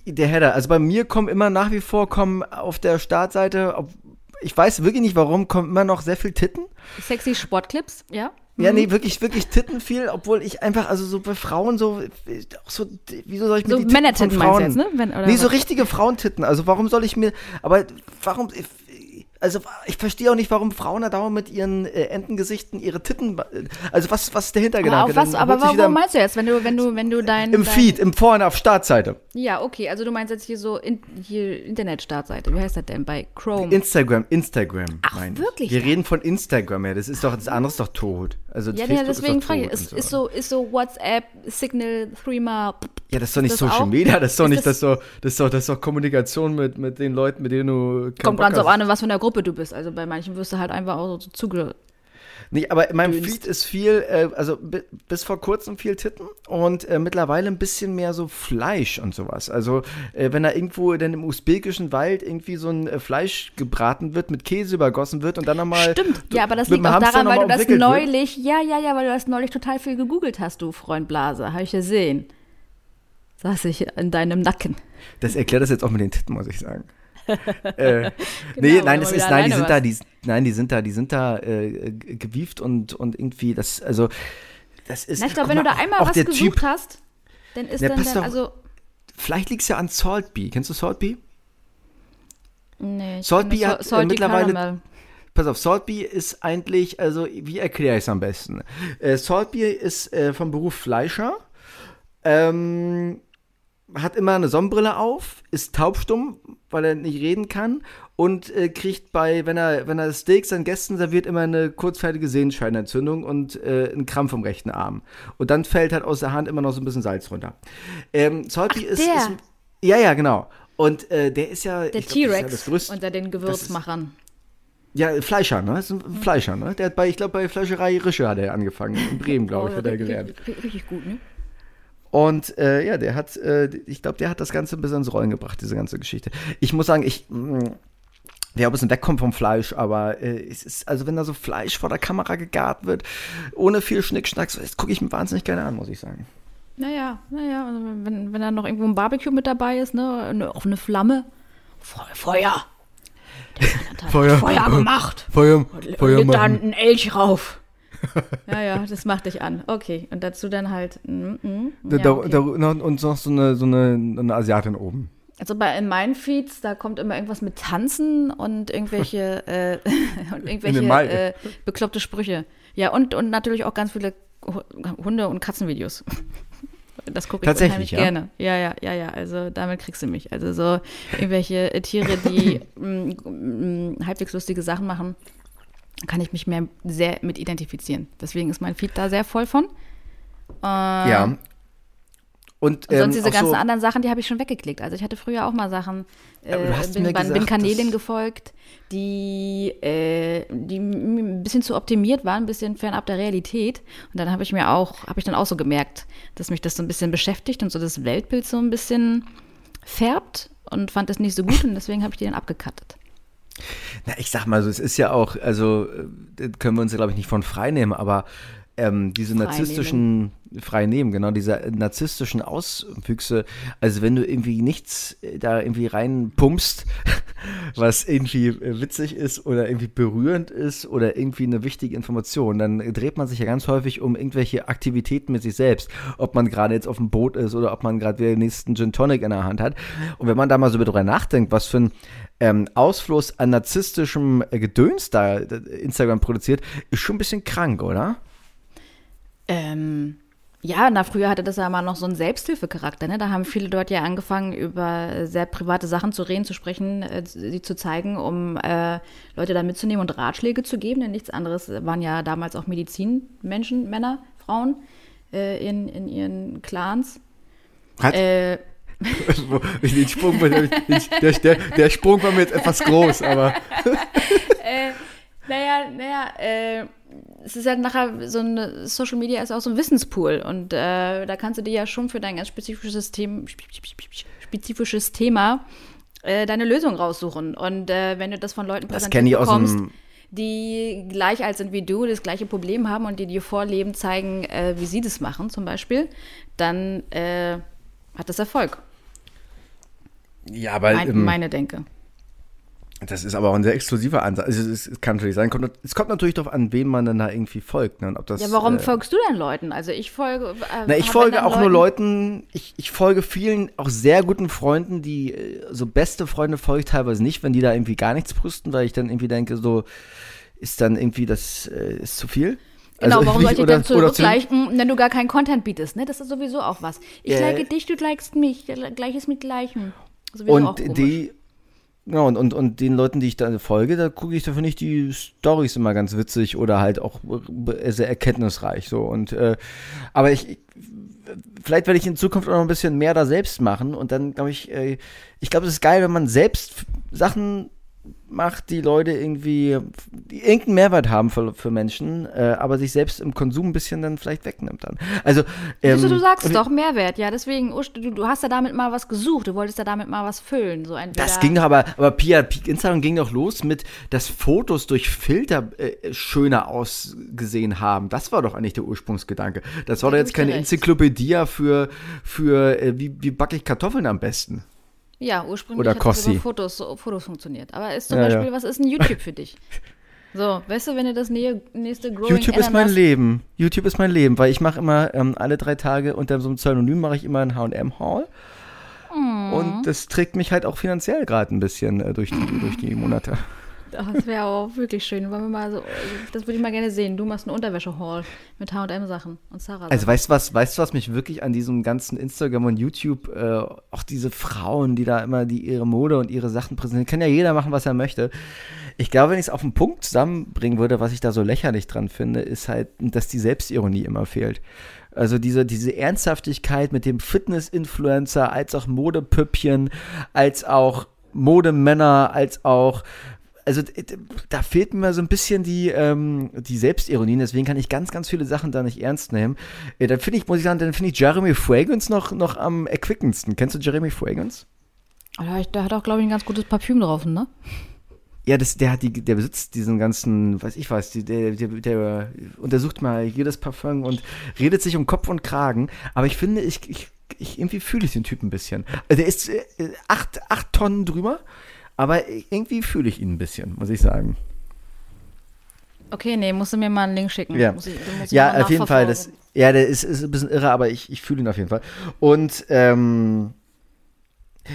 Der Header, also bei mir kommen immer nach wie vor, kommen auf der Startseite, ich weiß wirklich nicht warum, kommen immer noch sehr viel Titten. Sexy Sportclips, ja? Ja, Mhm. nee, wirklich, wirklich Titten viel, obwohl ich einfach, also so bei Frauen so, auch so, wieso soll ich mir So die Titten Männertitten von Frauen, jetzt, ne? Wenn, Nee, so was? richtige Frauentitten. Also warum soll ich mir, aber warum, also ich verstehe auch nicht, warum Frauen da dauernd mit ihren äh, Entengesichten ihre Titten, also was, was ist der aber, Hintergedanke? auf was, aber warum meinst du jetzt, wenn du, wenn du, wenn du dein. Im dein, Feed, im Vorne auf Startseite. Ja, okay, also du meinst jetzt hier so in, hier Internetstartseite. Wie heißt das denn? Bei Chrome. Instagram, Instagram. Ach, meine ich. wirklich? Wir reden von Instagram, ja. Das ist doch, das andere ist doch tot. Also ja, Facebook ja, deswegen frage ich. Ist, und ist, so, ist so WhatsApp, Signal, Threema. Ja, das ist doch nicht Social auch? Media, das ist doch nicht, das- das, ist doch, das ist doch, das ist doch Kommunikation mit, mit den Leuten, mit denen du Kommt ganz auf an, was für einer Gruppe du bist. Also bei manchen wirst du halt einfach auch so zuge. Nee, aber in meinem. Feed ist viel, äh, also bi- bis vor kurzem viel Titten und äh, mittlerweile ein bisschen mehr so Fleisch und sowas. Also äh, wenn da irgendwo dann im usbekischen Wald irgendwie so ein äh, Fleisch gebraten wird, mit Käse übergossen wird und dann nochmal. Stimmt. Ja, aber das liegt auch daran, weil du das umwickelt wird. neulich. Ja, ja, ja, weil du das neulich total viel gegoogelt hast, du Freund Blase. Habe ich gesehen. Saß ich in deinem Nacken. Das erklärt das jetzt auch mit den Titten, muss ich sagen. [laughs] äh, nee, Genau, nein, wenn das man ist, nein, die sind da, warst. die, nein, die sind da, die sind da äh, gewieft und, und irgendwie, das, also, das ist. Na, ich glaube, wenn du mal, da einmal was gesucht Typ, hast, dann ist Ja, dann, dann doch- also. Vielleicht liegt es ja an Saltbee. Kennst du Saltbee? Nee, kenne hat, äh, Salty mittlerweile- Caramel. Pass auf, Saltbee ist eigentlich, also wie erkläre ich es am besten? Äh, Saltbee ist äh, vom Beruf Fleischer, ähm, hat immer eine Sonnenbrille auf, ist taubstumm, weil er nicht reden kann und äh, kriegt bei, wenn er, wenn er Steaks seinen Gästen serviert, immer eine kurzfertige Sehenscheinentzündung und äh, einen Krampf im rechten Arm. Und dann fällt halt aus der Hand immer noch so ein bisschen Salz runter. Ähm, Saltbee ist, ist. Ja, ja, genau. Und äh, der ist ja. Der ja T-Rex größte, unter den Gewürzmachern. Ja, Fleischer, ne? Das ist ein Fleischer, ne? Der hat bei, ich glaube, bei Fleischerei Rische hat er angefangen. In Bremen, glaube ich, Oh, hat er gelernt. Richtig, richtig gut, ne? Und äh, ja, der hat, äh, ich glaube, der hat das Ganze ein bisschen ins Rollen gebracht, diese ganze Geschichte. Ich muss sagen, ich mh, der ein bisschen wegkommt vom Fleisch, aber äh, es ist, also wenn da so Fleisch vor der Kamera gegart wird, ohne viel Schnickschnacks, das gucke ich mir wahnsinnig gerne an, muss ich sagen. Naja, naja, also wenn, wenn da noch irgendwo ein Barbecue mit dabei ist, ne? Eine offene Flamme. Feu- Feuer. Der Mann hat Feuer. Feuer gemacht. Feuer, Und legt da einen Elch rauf. [laughs] ja, ja, das macht dich an. Okay. Und dazu dann halt. Mm, mm, Da, ja, okay. da, und noch so eine, so eine, eine Asiatin oben. Also bei in meinen Feeds, da kommt immer irgendwas mit Tanzen und irgendwelche, [laughs] äh, [laughs] und irgendwelche äh, bekloppte Sprüche. Ja, und, und natürlich auch ganz viele Hu- Hunde- und Katzenvideos. Das gucke ich Tatsächlich, ja? gerne. Ja, ja, ja, ja. Also damit kriegst du mich. Also so irgendwelche äh, Tiere, die mm, mm, halbwegs lustige Sachen machen, kann ich mich mehr sehr mit identifizieren. Deswegen ist mein Feed da sehr voll von. Äh, ja. Und, und ähm, sonst diese auch ganzen so, anderen Sachen, die habe ich schon weggeklickt. Also ich hatte früher auch mal Sachen, äh, bin, mir bin, gesagt, Kanälen gefolgt, die, äh, die ein bisschen zu optimiert waren, ein bisschen fernab der Realität. Und dann habe ich mir auch, habe ich dann auch so gemerkt, dass mich das so ein bisschen beschäftigt und so das Weltbild so ein bisschen färbt und fand das nicht so gut und deswegen habe ich die dann abgekattet. Na, ich sag mal so, es ist ja auch, also äh, können wir uns ja, glaube ich, nicht von frei nehmen, aber ähm, diese Frei narzisstischen, frei nehmen, genau, diese narzisstischen Auswüchse, also wenn du irgendwie nichts äh, da irgendwie reinpumpst, [laughs] was irgendwie äh, witzig ist oder irgendwie berührend ist oder irgendwie eine wichtige Information, dann dreht man sich ja ganz häufig um irgendwelche Aktivitäten mit sich selbst, ob man gerade jetzt auf dem Boot ist oder ob man gerade wieder den nächsten Gin Tonic in der Hand hat. Und wenn man da mal so drüber nachdenkt, was für ein ähm, Ausfluss an narzisstischem äh, Gedöns da Instagram produziert, ist schon ein bisschen krank, oder? Ähm, ja, na, früher hatte das ja mal noch so einen Selbsthilfecharakter. Ne? Da haben viele dort ja angefangen, über sehr private Sachen zu reden, zu sprechen, äh, sie zu zeigen, um äh, Leute da mitzunehmen und Ratschläge zu geben. Denn nichts anderes waren ja damals auch Medizinmenschen, Männer, Frauen äh, in, in ihren Clans. Hat, Äh, [laughs] den Sprung, der, der, der Sprung war mir jetzt etwas groß, aber [laughs] Naja, naja, äh, es ist ja nachher so eine Social Media ist auch so ein Wissenspool und äh, da kannst du dir ja schon für dein ganz spezifisches Thema, spezifisches Thema äh, deine Lösung raussuchen. Und äh, wenn du das von Leuten präsentiert bekommst, die gleich alt sind wie du, das gleiche Problem haben und die dir vorleben, zeigen, äh, wie sie das machen zum Beispiel, dann äh, hat das Erfolg. Ja, aber Mein, ähm, meine Denke. Das ist aber auch ein sehr exklusiver Ansatz. Also, es, kann natürlich sein. Kommt, es kommt natürlich darauf an, wem man dann da irgendwie folgt. Ne? Und ob das, Ja, warum äh, folgst du denn Leuten? Also ich folge. Äh, Na, ich hab folge auch nur Leuten, ich, ich folge vielen auch sehr guten Freunden, die äh, so beste Freunde folge ich teilweise nicht, wenn die da irgendwie gar nichts brüsten, weil ich dann irgendwie denke, so ist dann irgendwie das äh, ist zu viel. Genau, Also, warum soll ich dich dann zurückgleichen, wenn du gar keinen Content bietest? Ne? Das ist sowieso auch was. Ich Äh, like dich, du likest mich. Gleiches mit Gleichem. Sowieso Und die, ja, und, und, und den Leuten, die ich da folge, da gucke ich dafür nicht die Stories immer ganz witzig oder halt auch sehr erkenntnisreich. So. Und äh, aber ich, ich vielleicht werde ich in Zukunft auch noch ein bisschen mehr da selbst machen und dann glaube ich, äh, ich glaube, es ist geil, wenn man selbst Sachen macht, die Leute irgendwie die irgendeinen Mehrwert haben für, für Menschen, äh, aber sich selbst im Konsum ein bisschen dann vielleicht wegnimmt dann. Also ähm, Siehst du, sagst doch Mehrwert, ja, deswegen, Usch, du, du hast ja damit mal was gesucht, du wolltest ja damit mal was füllen, so entweder, Das ging doch aber, aber Pia, Pi- Instagram ging doch los mit, dass Fotos durch Filter äh, schöner ausgesehen haben. Das war doch eigentlich der Ursprungsgedanke. Das war Da doch jetzt keine recht. Enzyklopädie für, für äh, wie, wie backe ich Kartoffeln am besten. Ja, ursprünglich Oder hat das über Fotos, Fotos funktioniert, aber ist zum Ja, ja. Beispiel, was ist ein YouTube für dich? [laughs] So, weißt du, wenn du das nächste Growing YouTube ist mein Leben. YouTube ist mein Leben, weil ich mache immer ähm, alle drei Tage unter so einem Pseudonym mache ich immer einen H&M-Haul. Mhm. Und das trägt mich halt auch finanziell gerade ein bisschen äh, durch, die, durch die Monate. Das wäre auch wirklich schön. Wollen wir mal so, das würde ich mal gerne sehen. Du machst einen Unterwäsche-Haul mit H&M-Sachen und Sarah. Also weißt du was, weißt du, was mich wirklich an diesem ganzen Instagram und YouTube, äh, auch diese Frauen, die da immer die ihre Mode und ihre Sachen präsentieren, kann ja jeder machen, was er möchte. Ich glaube, wenn ich es auf den Punkt zusammenbringen würde, was ich da so lächerlich dran finde, ist halt, dass die Selbstironie immer fehlt. Also diese, diese Ernsthaftigkeit mit dem Fitness-Influencer, als auch Modepüppchen, als auch Modemänner, als auch also da fehlt mir so ein bisschen die, ähm, die Selbstironie, deswegen kann ich ganz, ganz viele Sachen da nicht ernst nehmen. Äh, dann finde ich, muss ich sagen, dann finde ich Jeremy Fragrance noch, noch am erquickendsten. Kennst du Jeremy Fragrance? Ja, der hat auch, glaube ich, ein ganz gutes Parfüm drauf, ne? Ja, das, der hat die, der besitzt diesen ganzen, weiß ich was, die, der, der, der untersucht mal jedes Parfum und redet sich um Kopf und Kragen. Aber ich finde, ich, ich, ich irgendwie fühle ich den Typen ein bisschen. Also der ist äh, acht, acht Tonnen drüber, aber irgendwie fühle ich ihn ein bisschen, muss ich sagen. Okay, nee, musst du mir mal einen Link schicken. Ja, Muss ich- muss ich ja auf jeden Fall. Das, ja, der ist, ist ein bisschen irre, aber ich, ich fühle ihn auf jeden Fall. Und ähm,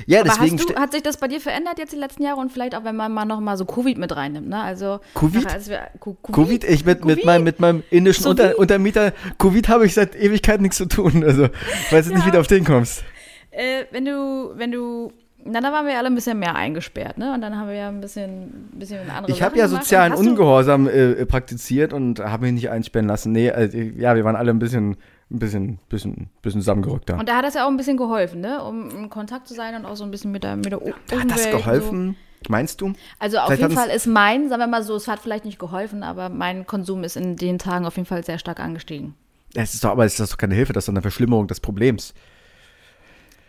ja, Aber deswegen. hast du, hat sich das bei dir verändert jetzt die letzten Jahre und vielleicht auch, wenn man mal noch mal so Covid mit reinnimmt, ne? Also Covid? als wir, Covid, ich mit, mit, Covid? meinem, mit meinem indischen So Unter? Untermieter, Covid habe ich seit Ewigkeit nichts zu tun. Also, weiß jetzt nicht, wie du auf den kommst. Äh, wenn du, wenn du, na, da waren wir alle ein bisschen mehr eingesperrt, ne? Und dann haben wir ja ein bisschen, ein bisschen andere Ich habe ja gemacht. sozialen Ungehorsam äh, praktiziert und habe mich nicht einsperren lassen. Nee, also, ja, wir waren alle ein bisschen, ein bisschen, bisschen, bisschen zusammengerückt da. Und da hat das ja auch ein bisschen geholfen, ne? Um in Kontakt zu sein und auch so ein bisschen mit der, mit der U- Hat Umwelt. das und So. geholfen? Meinst du? Also auf Vielleicht jeden Fall ist mein, sagen wir mal so, es hat vielleicht nicht geholfen, aber mein Konsum ist in den Tagen auf jeden Fall sehr stark angestiegen. Es ist doch, aber es ist doch keine Hilfe, das ist doch eine Verschlimmerung des Problems.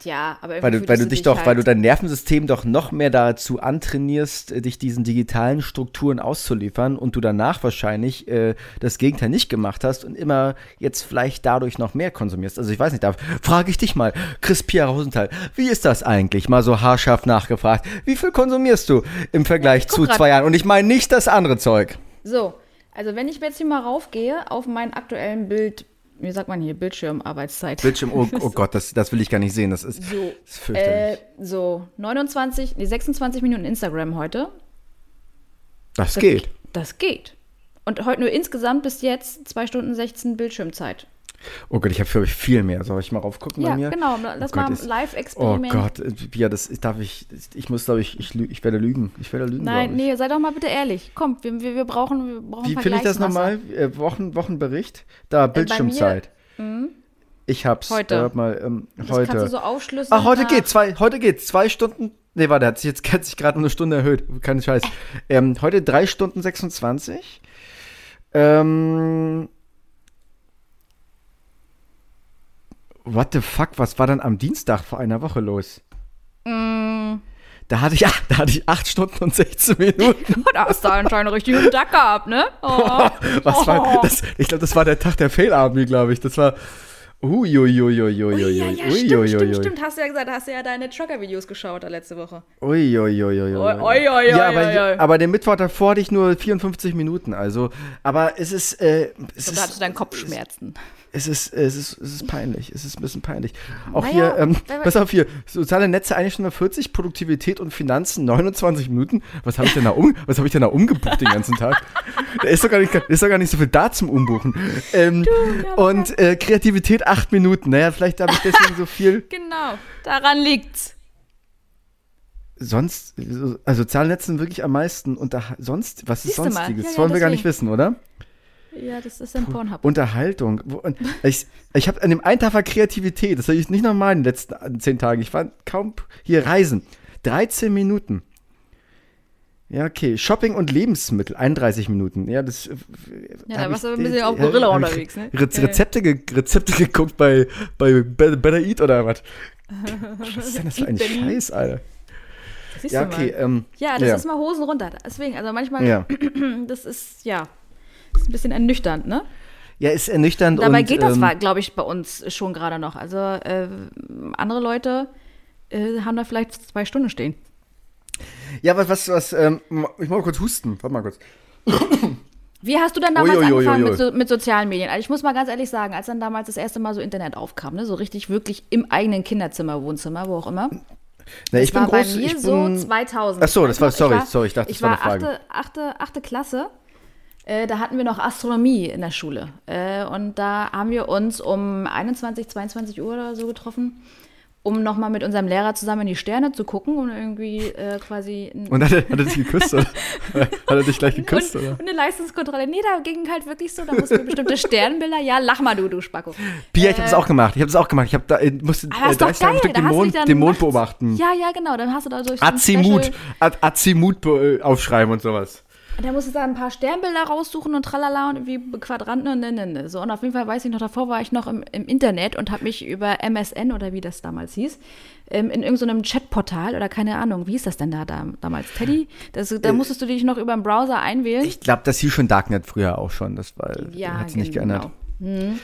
Ja, aber Weil du, weil du dich doch, weil du halt- dein Nervensystem doch noch mehr dazu antrainierst, äh, dich diesen digitalen Strukturen auszuliefern und du danach wahrscheinlich äh, das Gegenteil nicht gemacht hast und immer jetzt vielleicht dadurch noch mehr konsumierst. Also ich weiß nicht, da frage ich dich mal, Chris Pierre Rosenthal, wie ist das eigentlich? Mal so haarscharf nachgefragt. Wie viel konsumierst du im Vergleich guck zu zwei Jahren? Und ich meine nicht das andere Zeug. So, also wenn ich jetzt hier mal raufgehe auf meinen aktuellen Bild, wie sagt man hier, Bildschirmarbeitszeit. Bildschirm, oh, oh [laughs] Gott, das, das will ich gar nicht sehen. Das ist, So, das ist fürchterlich. äh, so 29, nee, 26 Minuten Instagram heute. das Das geht. Das geht. Und heute nur insgesamt bis jetzt 2 Stunden 16 Bildschirmzeit. Oh Gott, ich habe für euch viel mehr. Soll ich mal raufgucken bei Ja, mir? genau. Lass Oh mal Gott, ein ist- Oh Live-Experiment. Gott, äh, Pia, das darf ich. Ich muss, glaube ich, ich, ich werde lügen. Ich werde lügen. Nein, nee, sei doch mal bitte ehrlich. Komm, wir, wir, wir brauchen, wir brauchen Wie finde ich das nochmal? Äh, Wochen, Wochenbericht? Da, Bildschirmzeit. Ich hab's. Heute. Äh, mal, ähm, Das kannst du heute. so aufschlüsseln. Ach, heute nach- geht zwei, heute geht zwei Stunden. Nee, warte, hat sich jetzt [laughs] hat sich gerade um eine Stunde erhöht. Kein Scheiß. Ähm, heute drei Stunden 26. Ähm. What the fuck, was war dann am Dienstag vor einer Woche los? Mm, Da hatte ich, [laughs] da hatte ich 8 Stunden und 16 Minuten. [laughs] da hast du anscheinend einen richtigen Duck gehabt, ne? [laughs] Oh. Was war das? Ich glaube, das war der Tag der Fail-Army, glaube ich. Das war. Uiuiuiuiuiui. Ui, ja, ja, stimmt, stimmt, stimmt. Hast du ja gesagt, hast du ja deine Trucker-Videos geschaut da letzte Woche. Uiuiuiui. Ui, ui, ui, Ja, ui, aber, ui. aber den Mittwoch davor hatte ich nur 54 Minuten. Also, aber es ist. Äh, es Und da hattest du ist deinen Kopfschmerzen. es ist, es ist, es ist peinlich. Es ist ein bisschen peinlich. Auch Naja, hier, ähm, pass auf hier, soziale Netze eine Stunde 40, Produktivität und Finanzen 29 Minuten. Was habe ich denn da um, was habe ich denn da umgebucht den ganzen Tag? Da ist doch gar nicht, ist doch gar nicht so viel da zum Umbuchen. Ähm, und äh, Kreativität 8 Minuten. Naja, vielleicht habe ich deswegen so viel. [laughs] Genau, daran liegt's. Sonst, also soziale Netze sind wirklich am meisten. Und da, sonst, was ist Siehst du mal. sonstiges? Ja, Das wollen wir gar nicht wissen, oder? Ja, das ist ein Pornhub. Unterhaltung. Ich, ich habe an dem einen Tag war Kreativität. Das habe ich nicht normal in den letzten zehn Tagen. Ich war kaum hier reisen. 13 Minuten. Ja, okay. Shopping und Lebensmittel, 31 Minuten. Ja, das. äh, Ja, da warst du ein bisschen äh, auf äh, Gorilla ich unterwegs, ne? Ja. Rezepte, ge Rezepte geguckt bei, bei Be- Better Eat oder was? [laughs] Was ist denn das für ein. Scheiß, Alter? Siehst Ja, du okay. Ähm, Ja, das ja. ist mal Hosen runter. Deswegen, also manchmal, ja. [clears throat] das ist, ja, das ist ein bisschen ernüchternd, ne? ja, ist ernüchternd. Dabei und, geht das, ähm, glaube ich, bei uns schon gerade noch. Also äh, andere Leute äh, haben da vielleicht zwei Stunden stehen. Ja, was, was, was, ähm, ich muss mal kurz husten. Warte mal kurz. Wie hast du dann damals ui, angefangen. Mit, so, mit sozialen Medien? Also ich muss mal ganz ehrlich sagen, als dann damals das erste Mal so Internet aufkam, ne, so richtig wirklich im eigenen Kinderzimmer, Wohnzimmer, wo auch immer. Na, Das ich bin war groß. bei mir ich so bin, 2000. Ach so, das war- Ich sorry, sorry, ich dachte, ich das war war eine Frage. achte, achte, achte Klasse. Äh, da hatten wir noch Astronomie in der Schule. Äh, und da haben wir uns um 21, 22 Uhr oder so getroffen um nochmal mit unserem Lehrer zusammen in die Sterne zu gucken und irgendwie äh, quasi. Und hat er, hat er dich geküsst, oder? hat er dich gleich geküsst, und, oder? und eine Leistungskontrolle. Nee, da ging halt wirklich so, da mussten wir bestimmte Sternbilder. Ja, lach mal du, du Spacko. Pia, ich habe es auch gemacht. Ich habe es auch gemacht. Ich habe da, äh, musste äh, ist doch 30 Tage Stück den Mond, den Mond beobachten. Ja, ja, genau. Dann hast du da so ein Azimut. Azimut be- äh, aufschreiben und sowas. Und da musstest du dann ein paar Sternbilder raussuchen und tralala und irgendwie Quadranten und ne, ne, ne. So, und auf jeden Fall weiß ich noch, davor war ich noch im, im Internet und habe mich über MSN oder wie das damals hieß, ähm, in irgendeinem Chatportal oder keine Ahnung, wie hieß das denn da, da damals? Teddy? Das, da musstest du dich noch über den Browser einwählen. Äh, Ich glaube, das hieß schon Darknet früher auch schon. Das war, ja, hat sich nicht genau. geändert. Hm.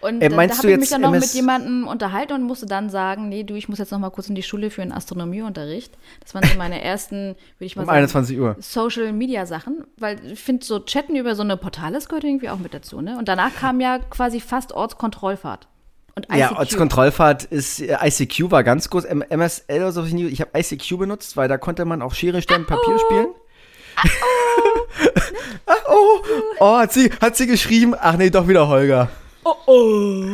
Und Äh, da, meinst da habe ich mich dann noch MS mit jemandem unterhalten und musste dann sagen, nee, du, ich muss jetzt noch mal kurz in die Schule für einen Astronomieunterricht. Das waren so meine [laughs] ersten, würde ich mal Um sagen, 21 Uhr. Social Media Sachen, weil ich finde, so Chatten über so eine Portale, das gehört irgendwie auch mit dazu, ne? Und danach kam ja quasi fast Ortskontrollfahrt. Und ICQ. Ja, Ortskontrollfahrt ist, äh, ICQ war ganz groß. MSL oder so, ich habe ICQ benutzt, weil da konnte man auch Schere, Stein, Papier spielen. Ach, oh, [laughs] [laughs] oh, hat sie, hat sie geschrieben? Ach nee, doch wieder Holger. Oh, oh.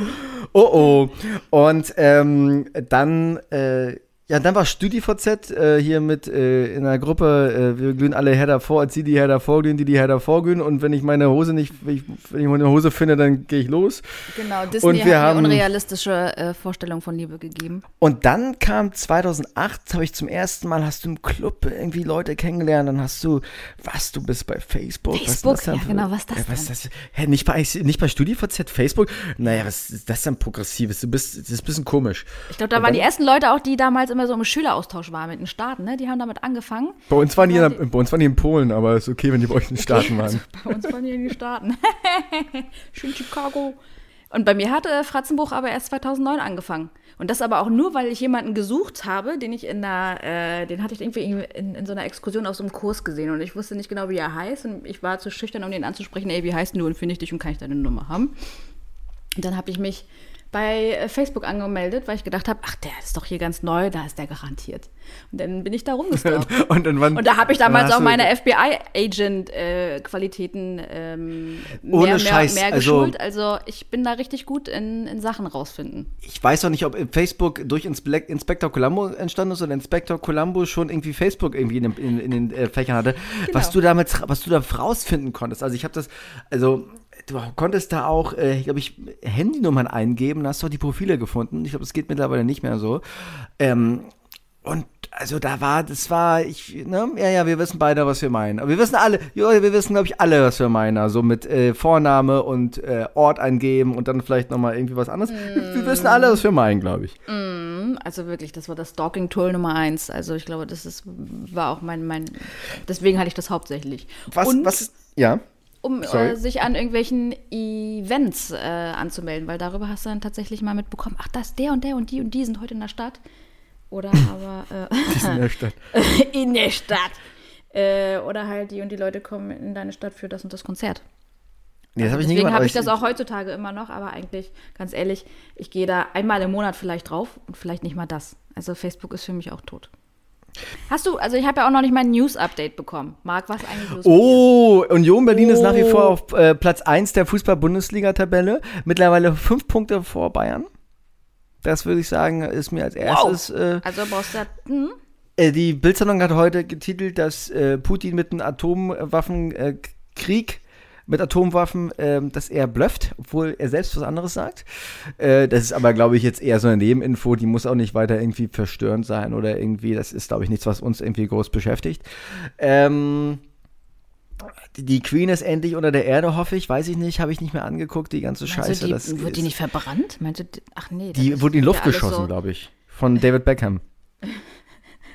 Oh oh. Und ähm, dann, äh, ja, dann war StudiVZ äh, hier mit äh, in einer Gruppe, äh, wir glühen alle her davor, als sie die her davor glühen, die die her davor glühen. Und wenn ich meine Hose nicht, wenn ich, wenn ich meine Hose finde, dann gehe ich los. Genau, Disney Und wir hat mir haben- unrealistische äh, Vorstellungen von Liebe gegeben. Und dann kam 2008, habe ich zum ersten Mal, hast du im Club irgendwie Leute kennengelernt, dann hast du, was, du bist bei Facebook? was ist Facebook, das ja, für- genau, was ist das ja, was denn? ist das? Hä, nicht bei, nicht bei StudiVZ, Facebook? Naja, was ist das denn progressives? Du bist, das ist ein bisschen komisch. Ich glaube, da Und waren dann- die ersten Leute auch, die damals immer so im Schüleraustausch waren mit den Staaten, ne? Die haben damit angefangen. Bei uns waren die, in, bei uns waren die in Polen, aber ist okay, wenn die bei euch in den Staaten waren. Bei uns waren die in die Staaten. [laughs] Schön Chicago. Und bei mir hatte Fratzenbuch aber erst 2009 angefangen. Und das aber auch nur, weil ich jemanden gesucht habe, den ich in einer, äh, den hatte ich irgendwie in, in so einer Exkursion auf so einem Kurs gesehen und ich wusste nicht genau, wie er heißt und ich war zu schüchtern, um den anzusprechen, ey, wie heißt du und finde ich dich und kann ich deine Nummer haben? Und dann habe ich mich bei äh, Facebook angemeldet, weil ich gedacht habe, ach, der ist doch hier ganz neu, da ist der garantiert. Und dann bin ich da rumgestalkt. [laughs] Und, dann waren, Und da habe ich damals auch meine FBI-Agent-Qualitäten ähm, mehr, Ohne mehr, Scheiß, mehr also- geschult. Also ich bin da richtig gut in, in Sachen rausfinden. Ich weiß auch nicht, ob Facebook durch Inspe Inspector Columbo entstanden ist oder Inspector Columbo schon irgendwie Facebook irgendwie in, den- in, in den äh, Fächern hatte. Was du damit, was du da rausfinden konntest. Also ich habe das, also du konntest da auch, äh, glaube ich, Handynummern eingeben, hast doch die Profile gefunden. Ich glaube, das geht mittlerweile nicht mehr so. Ähm, und also da war, das war, ich, ne, ja, ja, wir wissen beide, was wir meinen. Aber wir wissen alle, ja, wir wissen, glaube ich, alle, was wir meinen. Also mit äh, Vorname und äh, Ort eingeben und dann vielleicht nochmal irgendwie was anderes. Wir, wir wissen alle, was wir meinen, glaube ich. Also wirklich, das war das Stalking-Tool Nummer eins. Also ich glaube, das ist, war auch mein, mein, deswegen hatte ich das hauptsächlich. Was, Und was ist, ja. Um äh, sich an irgendwelchen Events äh, anzumelden, weil darüber hast du dann tatsächlich mal mitbekommen, ach, das, der und der und die und die sind heute in der Stadt. Oder aber äh, [laughs] Die sind in der Stadt. [laughs] in der Stadt. Äh, oder halt die und die Leute kommen in deine Stadt für das und das Konzert. Nee, das habe ich nie Deswegen habe ich das auch heutzutage immer noch, aber eigentlich, ganz ehrlich, ich gehe da einmal im Monat vielleicht drauf und vielleicht nicht mal das. Also Facebook ist für mich auch tot. Hast du, also ich habe ja auch noch nicht mein News-Update bekommen. Marc, was eigentlich los? Oh, Union Berlin ist nach wie Oh. vor auf äh, Platz 1 der Fußball-Bundesliga-Tabelle. Mittlerweile fünf Punkte vor Bayern. Das würde ich sagen, ist mir als erstes. Äh, Also brauchst du, hm? äh, die Bildzeitung hat heute getitelt, dass äh, Putin mit einem Atomwaffenkrieg mit Atomwaffen, ähm, dass er blufft, obwohl er selbst was anderes sagt. Äh, das ist aber, glaube ich, jetzt eher so eine Nebeninfo, die muss auch nicht weiter irgendwie verstörend sein oder irgendwie, das ist, glaube ich, nichts, was uns irgendwie groß beschäftigt. Ähm, die- Queen ist endlich unter der Erde, hoffe ich, weiß ich nicht, habe ich nicht mehr angeguckt, die ganze Meinst Scheiße. die, wird die nicht verbrannt? Meinst du, die- ach nee. die wurde in die Luft geschossen, so, glaube ich. Von David Beckham. [laughs]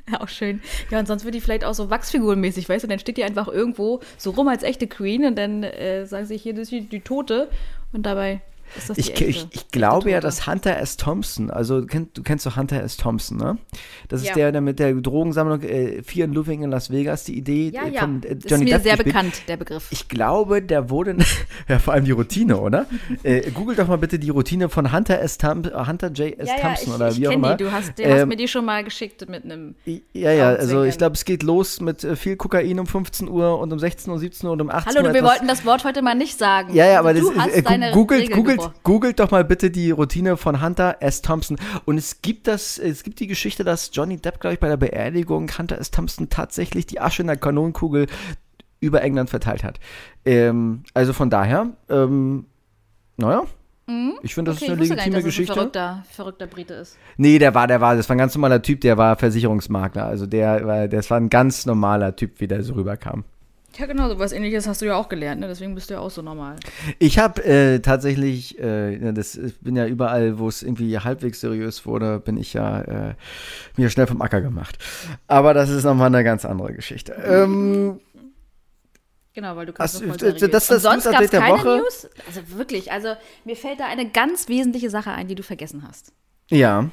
[laughs] Auch schön. Ja, und sonst wird die vielleicht auch so Wachsfigurenmäßig, weißt du? Dann steht die einfach irgendwo so rum als echte Queen und dann äh, sagen sie, hier, das ist die, die Tote. Und dabei Ich, ich, ich glaube ja, dass Hunter S. Thompson, also du kennst doch Hunter S. Thompson, ne? Das ist Ja. der, der mit der Drogensammlung äh, Fear and Loathing in Las Vegas, die Idee Ja, äh, ja. von äh, ist Johnny mir Depp sehr gespielt. bekannt, der Begriff. Ich glaube, der wurde, [laughs] ja vor allem die Routine, oder? [laughs] äh, Google doch mal bitte die Routine von Hunter S. Thom äh, Hunter J. S. ja, Thompson ich, oder wie auch immer. die. Du hast, du hast Ähm, mir die schon mal geschickt mit einem. Ja, ja, also ich glaube, es geht los mit äh, viel Kokain um 15 Uhr und um 16 Uhr, 17 Uhr und um 18 Hallo, Uhr. du, wir wollten das Wort heute mal nicht sagen. Ja, ja, aber du das hast ist, äh, deine googelt, Regel googelt googelt doch mal bitte die Routine von Hunter S. Thompson. Und es gibt das, es gibt die Geschichte, dass Johnny Depp, glaube ich, bei der Beerdigung Hunter S. Thompson tatsächlich die Asche in der Kanonenkugel über England verteilt hat. Ähm, also von daher, ähm, naja. Ich finde, das Mhm. Okay, ist eine nicht, legitime dass es ein Geschichte. verrückter, verrückter Brite ist. Nee, der war, der war, das war ein ganz normaler Typ, der war Versicherungsmakler. Also der war, das war ein ganz normaler Typ, wie der so rüberkam. Ja, genau, so was ähnliches hast du ja auch gelernt, ne? Deswegen bist du ja auch so normal. Ich habe äh, tatsächlich, äh, das, ich bin ja überall, wo es irgendwie halbwegs seriös wurde, bin ich ja äh, mir schnell vom Acker gemacht. Aber das ist nochmal eine ganz andere Geschichte. Ähm, Genau, weil du kannst voll das- das das sonst gab es der keine Woche. News? Also wirklich, also mir fällt da eine ganz wesentliche Sache ein, die du vergessen hast. ja.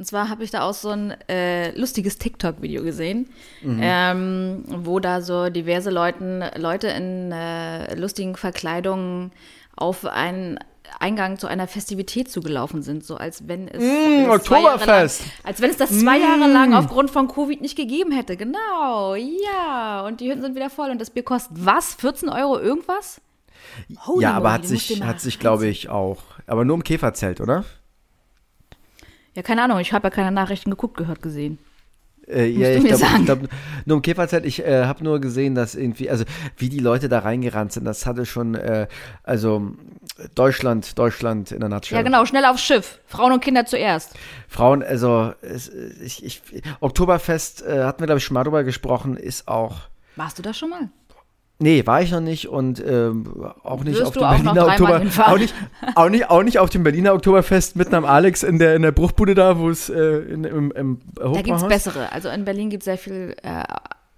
Und zwar habe ich da auch so ein äh, lustiges TikTok-Video gesehen, Mhm. ähm, wo da so diverse Leuten, Leute in äh, lustigen Verkleidungen auf einen Eingang zu einer Festivität zugelaufen sind, so als wenn es, Mm, Oktoberfest. Lang, als wenn es das zwei Jahre lang aufgrund von Covid nicht gegeben hätte. Genau, ja. Und die Hütten sind wieder voll und das Bier kostet was? 14 Euro irgendwas? Holy ja, aber moly, hat sich, hat sich glaube ich, auch. Aber nur im Käferzelt, oder? Ja, keine Ahnung, ich habe ja keine Nachrichten geguckt, gehört, gesehen. Äh, ja, ich glaube, glaub, nur im Käferzelt, ich äh, habe nur gesehen, dass irgendwie, also wie die Leute da reingerannt sind, das hatte schon, äh, also Deutschland, Deutschland in der Nutshell. Ja, genau, schnell aufs Schiff. Frauen und Kinder zuerst. Frauen, also es, ich, ich, Oktoberfest, äh, hatten wir glaube ich schon mal drüber gesprochen, ist auch, Warst du da schon mal? Nee, war ich noch nicht und ähm, auch nicht Wirst auf dem Berliner Oktober, auch nicht, auch nicht, auch nicht auf dem Berliner Oktoberfest mitten am Alex in der in der Bruchbude da, wo es äh, in, im, im Da gibt es bessere. Also in Berlin gibt es sehr viel äh,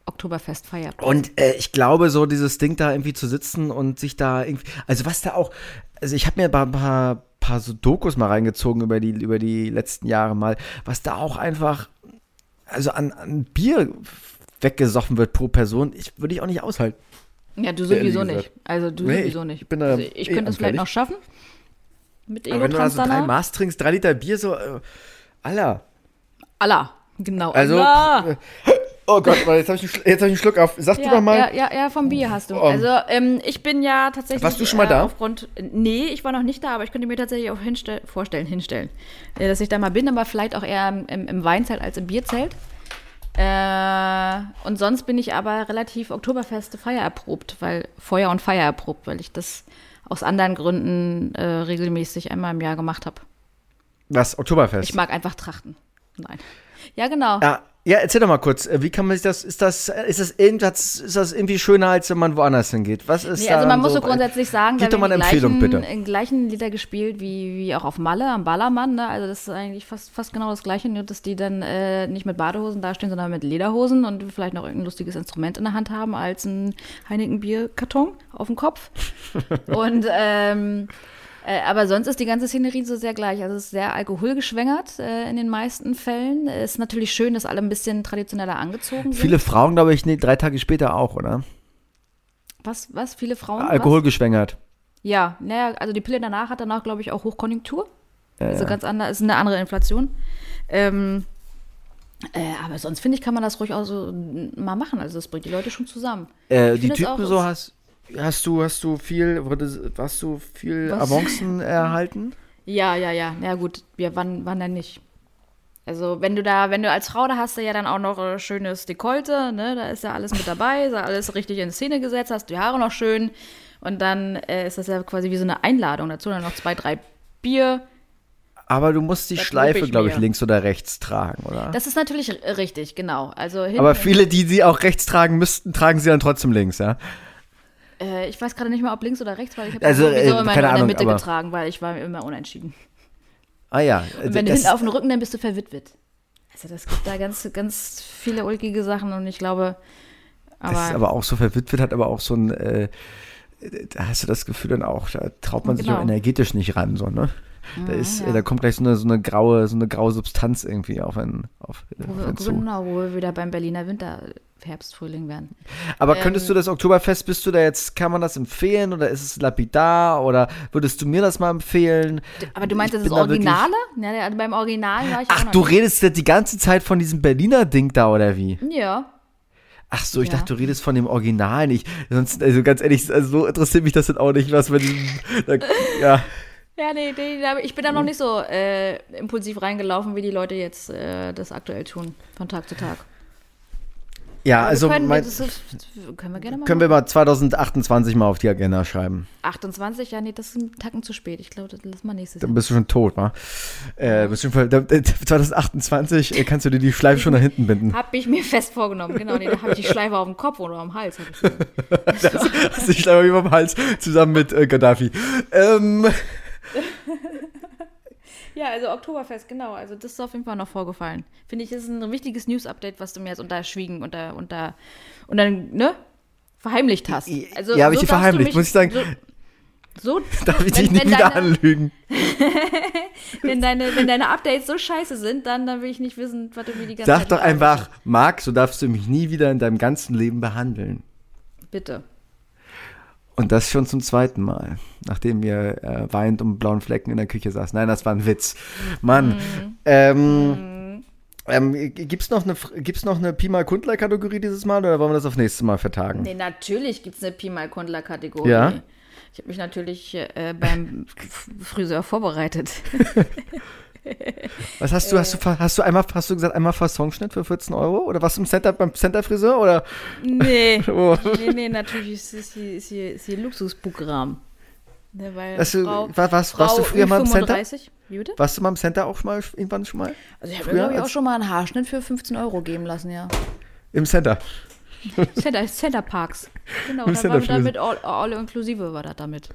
Oktoberfest-Feier. Und äh, ich glaube, so dieses Ding da irgendwie zu sitzen und sich da irgendwie, also was da auch, also ich habe mir ein paar, paar so Dokus mal reingezogen über die, über die letzten Jahre mal, was da auch einfach, also an, an Bier weggesoffen wird pro Person, ich, würde ich auch nicht aushalten. Ja, du sowieso nicht. Also du Nee, sowieso ich nicht. bin da also ich eh könnte es vielleicht noch schaffen. Mit Aber wenn du da Elotrans so drei. Maß trinkst, drei Liter Bier, so, äh, Aller. Allah. Genau. Also, Allah. [laughs] oh Gott, jetzt habe ich, jetzt hab ich einen Schluck auf. Sag du Ja, doch mal. ja, ja, ja, vom Bier hast du. Um, also ähm, ich bin ja tatsächlich. Warst du schon mal äh, da? Aufgrund, nee, ich war noch nicht da, aber ich könnte mir tatsächlich auch hinstell, vorstellen, hinstellen, äh, dass ich da mal bin, aber vielleicht auch eher im, im, im Weinzelt als im Bierzelt. Äh, und sonst bin ich aber relativ Oktoberfeste Feier erprobt, weil Feuer und Feier erprobt, weil ich das aus anderen Gründen äh, regelmäßig einmal im Jahr gemacht habe. Was, Oktoberfest? Ich mag einfach trachten. Nein. Ja, genau. Ja, ja, erzähl doch mal kurz, äh, wie kann man sich das, ist das, äh, ist das, irgendwas, ist das irgendwie schöner, als wenn man woanders hingeht? Was ist Nee, da also man muss so grundsätzlich sagen, da die Empfehlung, gleichen, bitte. äh, gleichen Lieder gespielt wie, wie auch auf Malle am Ballermann. Ne? Also das ist eigentlich fast, fast genau das Gleiche, nur dass die dann äh, nicht mit Badehosen dastehen, sondern mit Lederhosen und vielleicht noch irgendein lustiges Instrument in der Hand haben als ein Heineken-Bierkarton auf dem Kopf. [laughs] und ähm, äh, aber sonst ist die ganze Szenerie so sehr gleich. Also es ist sehr alkoholgeschwängert äh, in den meisten Fällen. Es ist natürlich schön, dass alle ein bisschen traditioneller angezogen sind. Viele Frauen, glaube ich, nee, drei Tage später auch, oder? was, was? Viele Frauen? was? Alkohol geschwängert. Ja, naja, also die Pille danach hat danach, glaube ich, auch Hochkonjunktur. Ja, also ja. ganz anders, ist eine andere Inflation. Ähm, äh, aber sonst finde ich, kann man das ruhig auch so mal machen. Also das bringt die Leute schon zusammen. Äh, die Typen auch, so hast, hast du, hast du viel, wurde, hast du viel Was? Avancen [laughs] erhalten? Ja, ja, ja. Ja gut, wir wann, wann denn nicht? Also wenn du da, wenn du als Frau, da hast du ja dann auch noch äh, schönes Dekolte, ne? Da ist ja alles mit dabei, ist ja alles richtig in Szene gesetzt, hast die Haare noch schön. Und dann äh, ist das ja quasi wie so eine Einladung dazu. Dann noch zwei, drei Bier. Aber du musst die Das Schleife, glaube ich, links oder rechts tragen, oder? Das ist natürlich richtig, genau. Also Aber viele, die sie auch rechts tragen müssten, tragen sie dann trotzdem links, ja? Äh, ich weiß gerade nicht mehr, ob links oder rechts, weil ich habe Also, äh, sowieso immer keine nur in der Mitte aber- getragen, weil ich war immer unentschieden. Ah ja. Und wenn du das, hinten auf den Rücken, dann bist du verwitwet. Also das gibt da ganz, ganz viele ulkige Sachen und ich glaube, aber, das ist aber auch so verwitwet, hat aber auch so ein, äh, da hast du das Gefühl dann auch, da traut man sich Genau. auch energetisch nicht ran, so, ne? Da, ist, ja. äh, da kommt gleich so eine, so eine graue, so eine graue Substanz irgendwie auf einen, auf, wo auf wir, einen zu. genau, wo wir wieder beim Berliner Winter, Herbst, Frühling werden. Aber könntest du das Oktoberfest, bist du da jetzt, kann man das empfehlen oder ist es lapidar oder würdest du mir das mal empfehlen? Aber du meinst, Ich das ist bin da Originale? Ja, ja, beim Original war ich Ach, du nicht. redest jetzt die ganze Zeit von diesem Berliner Ding da oder wie? Ja. Ach so, ich Ja. dachte, du redest von dem Original nicht. Sonst, also ganz ehrlich, also so interessiert mich das dann auch nicht, was mit diesem, da, ja. Ja, nee, nee, da- ich bin da noch nicht so äh, impulsiv reingelaufen, wie die Leute jetzt äh, das aktuell tun, von Tag zu Tag. Ja, Aber also wir können, mein, das ist, können wir gerne mal können wir mal 2028 mal auf die Agenda schreiben. 28, ja, nee, das ist ein Tacken zu spät. Ich glaube, das lassen wir nächstes Jahr. Dann bist du schon tot, wa? Äh, bist schon da- äh, 2028 äh, kannst du dir die Schleife schon nach hinten binden. Hab ich mir fest vorgenommen, genau. Nee, da habe ich die Schleife auf dem Kopf oder am Hals. Hab ich [laughs] so. Hast die Schleife über dem Hals zusammen mit äh, Gaddafi. Ähm, [laughs] Ja, also Oktoberfest, genau. Also das ist auf jeden Fall noch vorgefallen. Finde ich, das ist ein wichtiges News-Update, was du mir jetzt unterschwiegen, unter, unter, und dann, ne? Verheimlicht hast. Also, ja, habe ich so darfst du verheimlicht, mich- muss ich sagen. So, so [laughs] Darf ich wenn- dich nicht wenn wieder deine- anlügen? [laughs] wenn deine, wenn deine Updates so scheiße sind, dann, dann will ich nicht wissen, was du mir die ganze Sag Zeit doch einfach, Marc, so darfst du mich nie wieder in deinem ganzen Leben behandeln. Bitte. Und das schon zum zweiten Mal, nachdem wir äh, weinend um blauen Flecken in der Küche saßen. Nein, das war ein Witz. Mann. Mhm. Ähm, ähm, gibt's noch eine, Fr- gibt's noch eine Pi mal Kundler-Kategorie dieses Mal oder wollen wir das auf nächstes Mal vertagen? Nee, natürlich gibt es eine Pi mal Kundler-Kategorie. Ja? Ich habe mich natürlich äh, beim Friseur vorbereitet. [laughs] [laughs] [laughs] Was hast du, hast du, hast du einmal, hast du gesagt, einmal Fassonschnitt für 14 Euro? Oder was im Center, beim Center-Friseur? Oder? Nee. [laughs] Oh. nee, nee, natürlich ist, ist, hier, ist, hier, ist hier Luxusprogramm. Ne, weil Hast du, Frau, war, warst, warst du früher mal im Center? 35, Wie bitte? Warst du mal im Center auch schon mal, irgendwann schon mal? Also ich habe mir, glaube ich, auch schon mal einen Haarschnitt für 15 Euro geben lassen, ja. Im Center. Center, Center Parks. [laughs] Genau, Im da Center war damit all, all inklusive war das damit.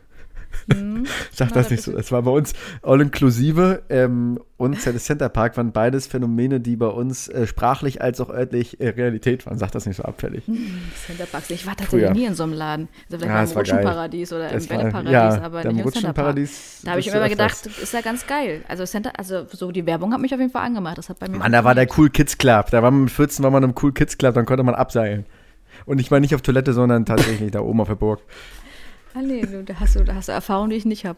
Sag Na, das das nicht so. Das war bei uns All-Inclusive ähm, und Center Park waren beides Phänomene, die bei uns äh, sprachlich als auch örtlich äh, Realität waren. Sag das nicht so abfällig. Center Parks. Ich war tatsächlich nie in so einem Laden. Also vielleicht Ja, im. Rutschenparadies oder Das im Bälleparadies, ja, aber nicht im Center Park. Rutschenparadies Da habe ich mir immer öfters. gedacht, ist ja ganz geil. Also Center, also so die Werbung hat mich auf jeden Fall angemacht. Das hat bei mir Mann, da war der Cool Kids Club. Da war man mit 14 war man im Cool Kids Club, dann konnte man abseilen. Und ich meine nicht auf Toilette, sondern tatsächlich da oben auf der Burg. Ah, nee, du, da hast du, da hast du Erfahrungen, die ich nicht habe.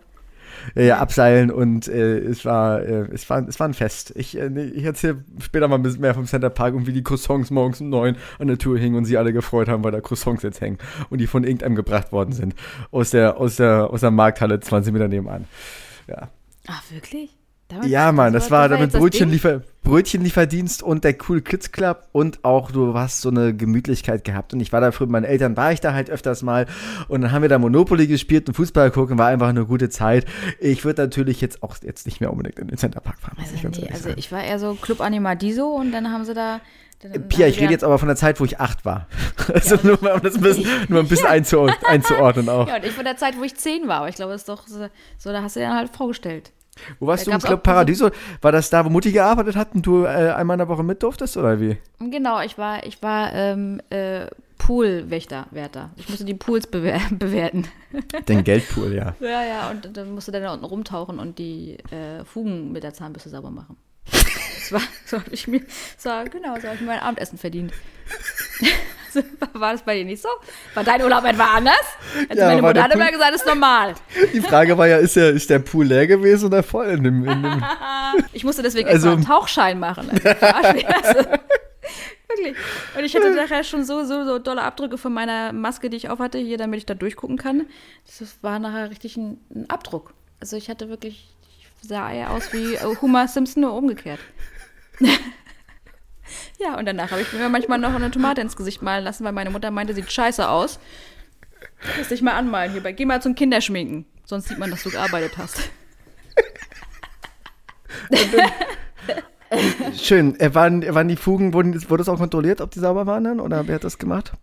Ja, abseilen und äh, es, war, äh, es, war, es war ein Fest. Ich, äh, ich erzähle später mal ein bisschen mehr vom Center Park und wie die Croissants morgens um neun an der Tür hingen und sie alle gefreut haben, weil da Croissants jetzt hängen und die von irgendeinem gebracht worden sind. Aus der, aus der, aus der Markthalle 20 Meter nebenan. Ja. Ach, wirklich? Damit- Ja, Mann, das war damit? Brötchenliefer, Brötchenlieferdienst und der Cool Kids Club und auch du hast so eine Gemütlichkeit gehabt. Und ich war da früher mit meinen Eltern, war ich da halt öfters mal und dann haben wir da Monopoly gespielt und Fußball gucken, war einfach eine gute Zeit. Ich würde natürlich jetzt auch jetzt nicht mehr unbedingt in den Centerpark fahren. ich Also, ganz nee, also ich war eher so Club Animadiso und dann haben sie da. Dann, dann Pia, ich rede jetzt aber von der Zeit, wo ich acht war. [laughs] Also nur mal um das ein bisschen, nur ein bisschen einzuord einzuordnen [laughs] auch. Ja, und ich von der Zeit, wo ich zehn war. Aber ich glaube, das ist doch so, so da hast du dir dann halt vorgestellt. Wo warst Da du im Club Paradiso? War das da, wo Mutti gearbeitet hat und du äh, einmal in der Woche mit durftest oder wie? Genau, ich war, ich war ähm, äh, Poolwächter, Wärter. Ich musste die Pools bewer [laughs] bewerten. Den Geldpool, ja. [laughs] Ja, ja, und dann musste dann da unten rumtauchen und die äh, Fugen mit der Zahnbürste sauber machen. [laughs] Das war, so habe ich mir, so, genau, so habe ich mir mein Abendessen verdient. [laughs] War das bei dir nicht so? War dein Urlaub etwa anders? Also Ja, meine Mutter hat immer gesagt, das ist normal. [laughs] Die Frage war ja, ist der, ist der Pool leer gewesen oder voll? In dem, in dem, [laughs] Ich musste deswegen Also- einen Tauchschein machen. Also. Wirklich. Und ich hatte nachher schon so, so, so dolle Abdrücke von meiner Maske, die ich auf hatte, hier, damit ich da durchgucken kann. Das war nachher richtig ein, ein Abdruck. Also ich hatte wirklich, ich sah eher aus wie äh, Homer Simpson, nur umgekehrt. Ja, und danach habe ich mir manchmal noch eine Tomate ins Gesicht malen lassen, weil meine Mutter meinte, sieht scheiße aus. Lass dich mal anmalen hierbei. Geh mal zum Kinderschminken. Sonst sieht man, dass du gearbeitet hast. schön. Äh, waren, waren die Fugen, wurde es auch kontrolliert, ob die sauber waren dann? Oder wer hat das gemacht?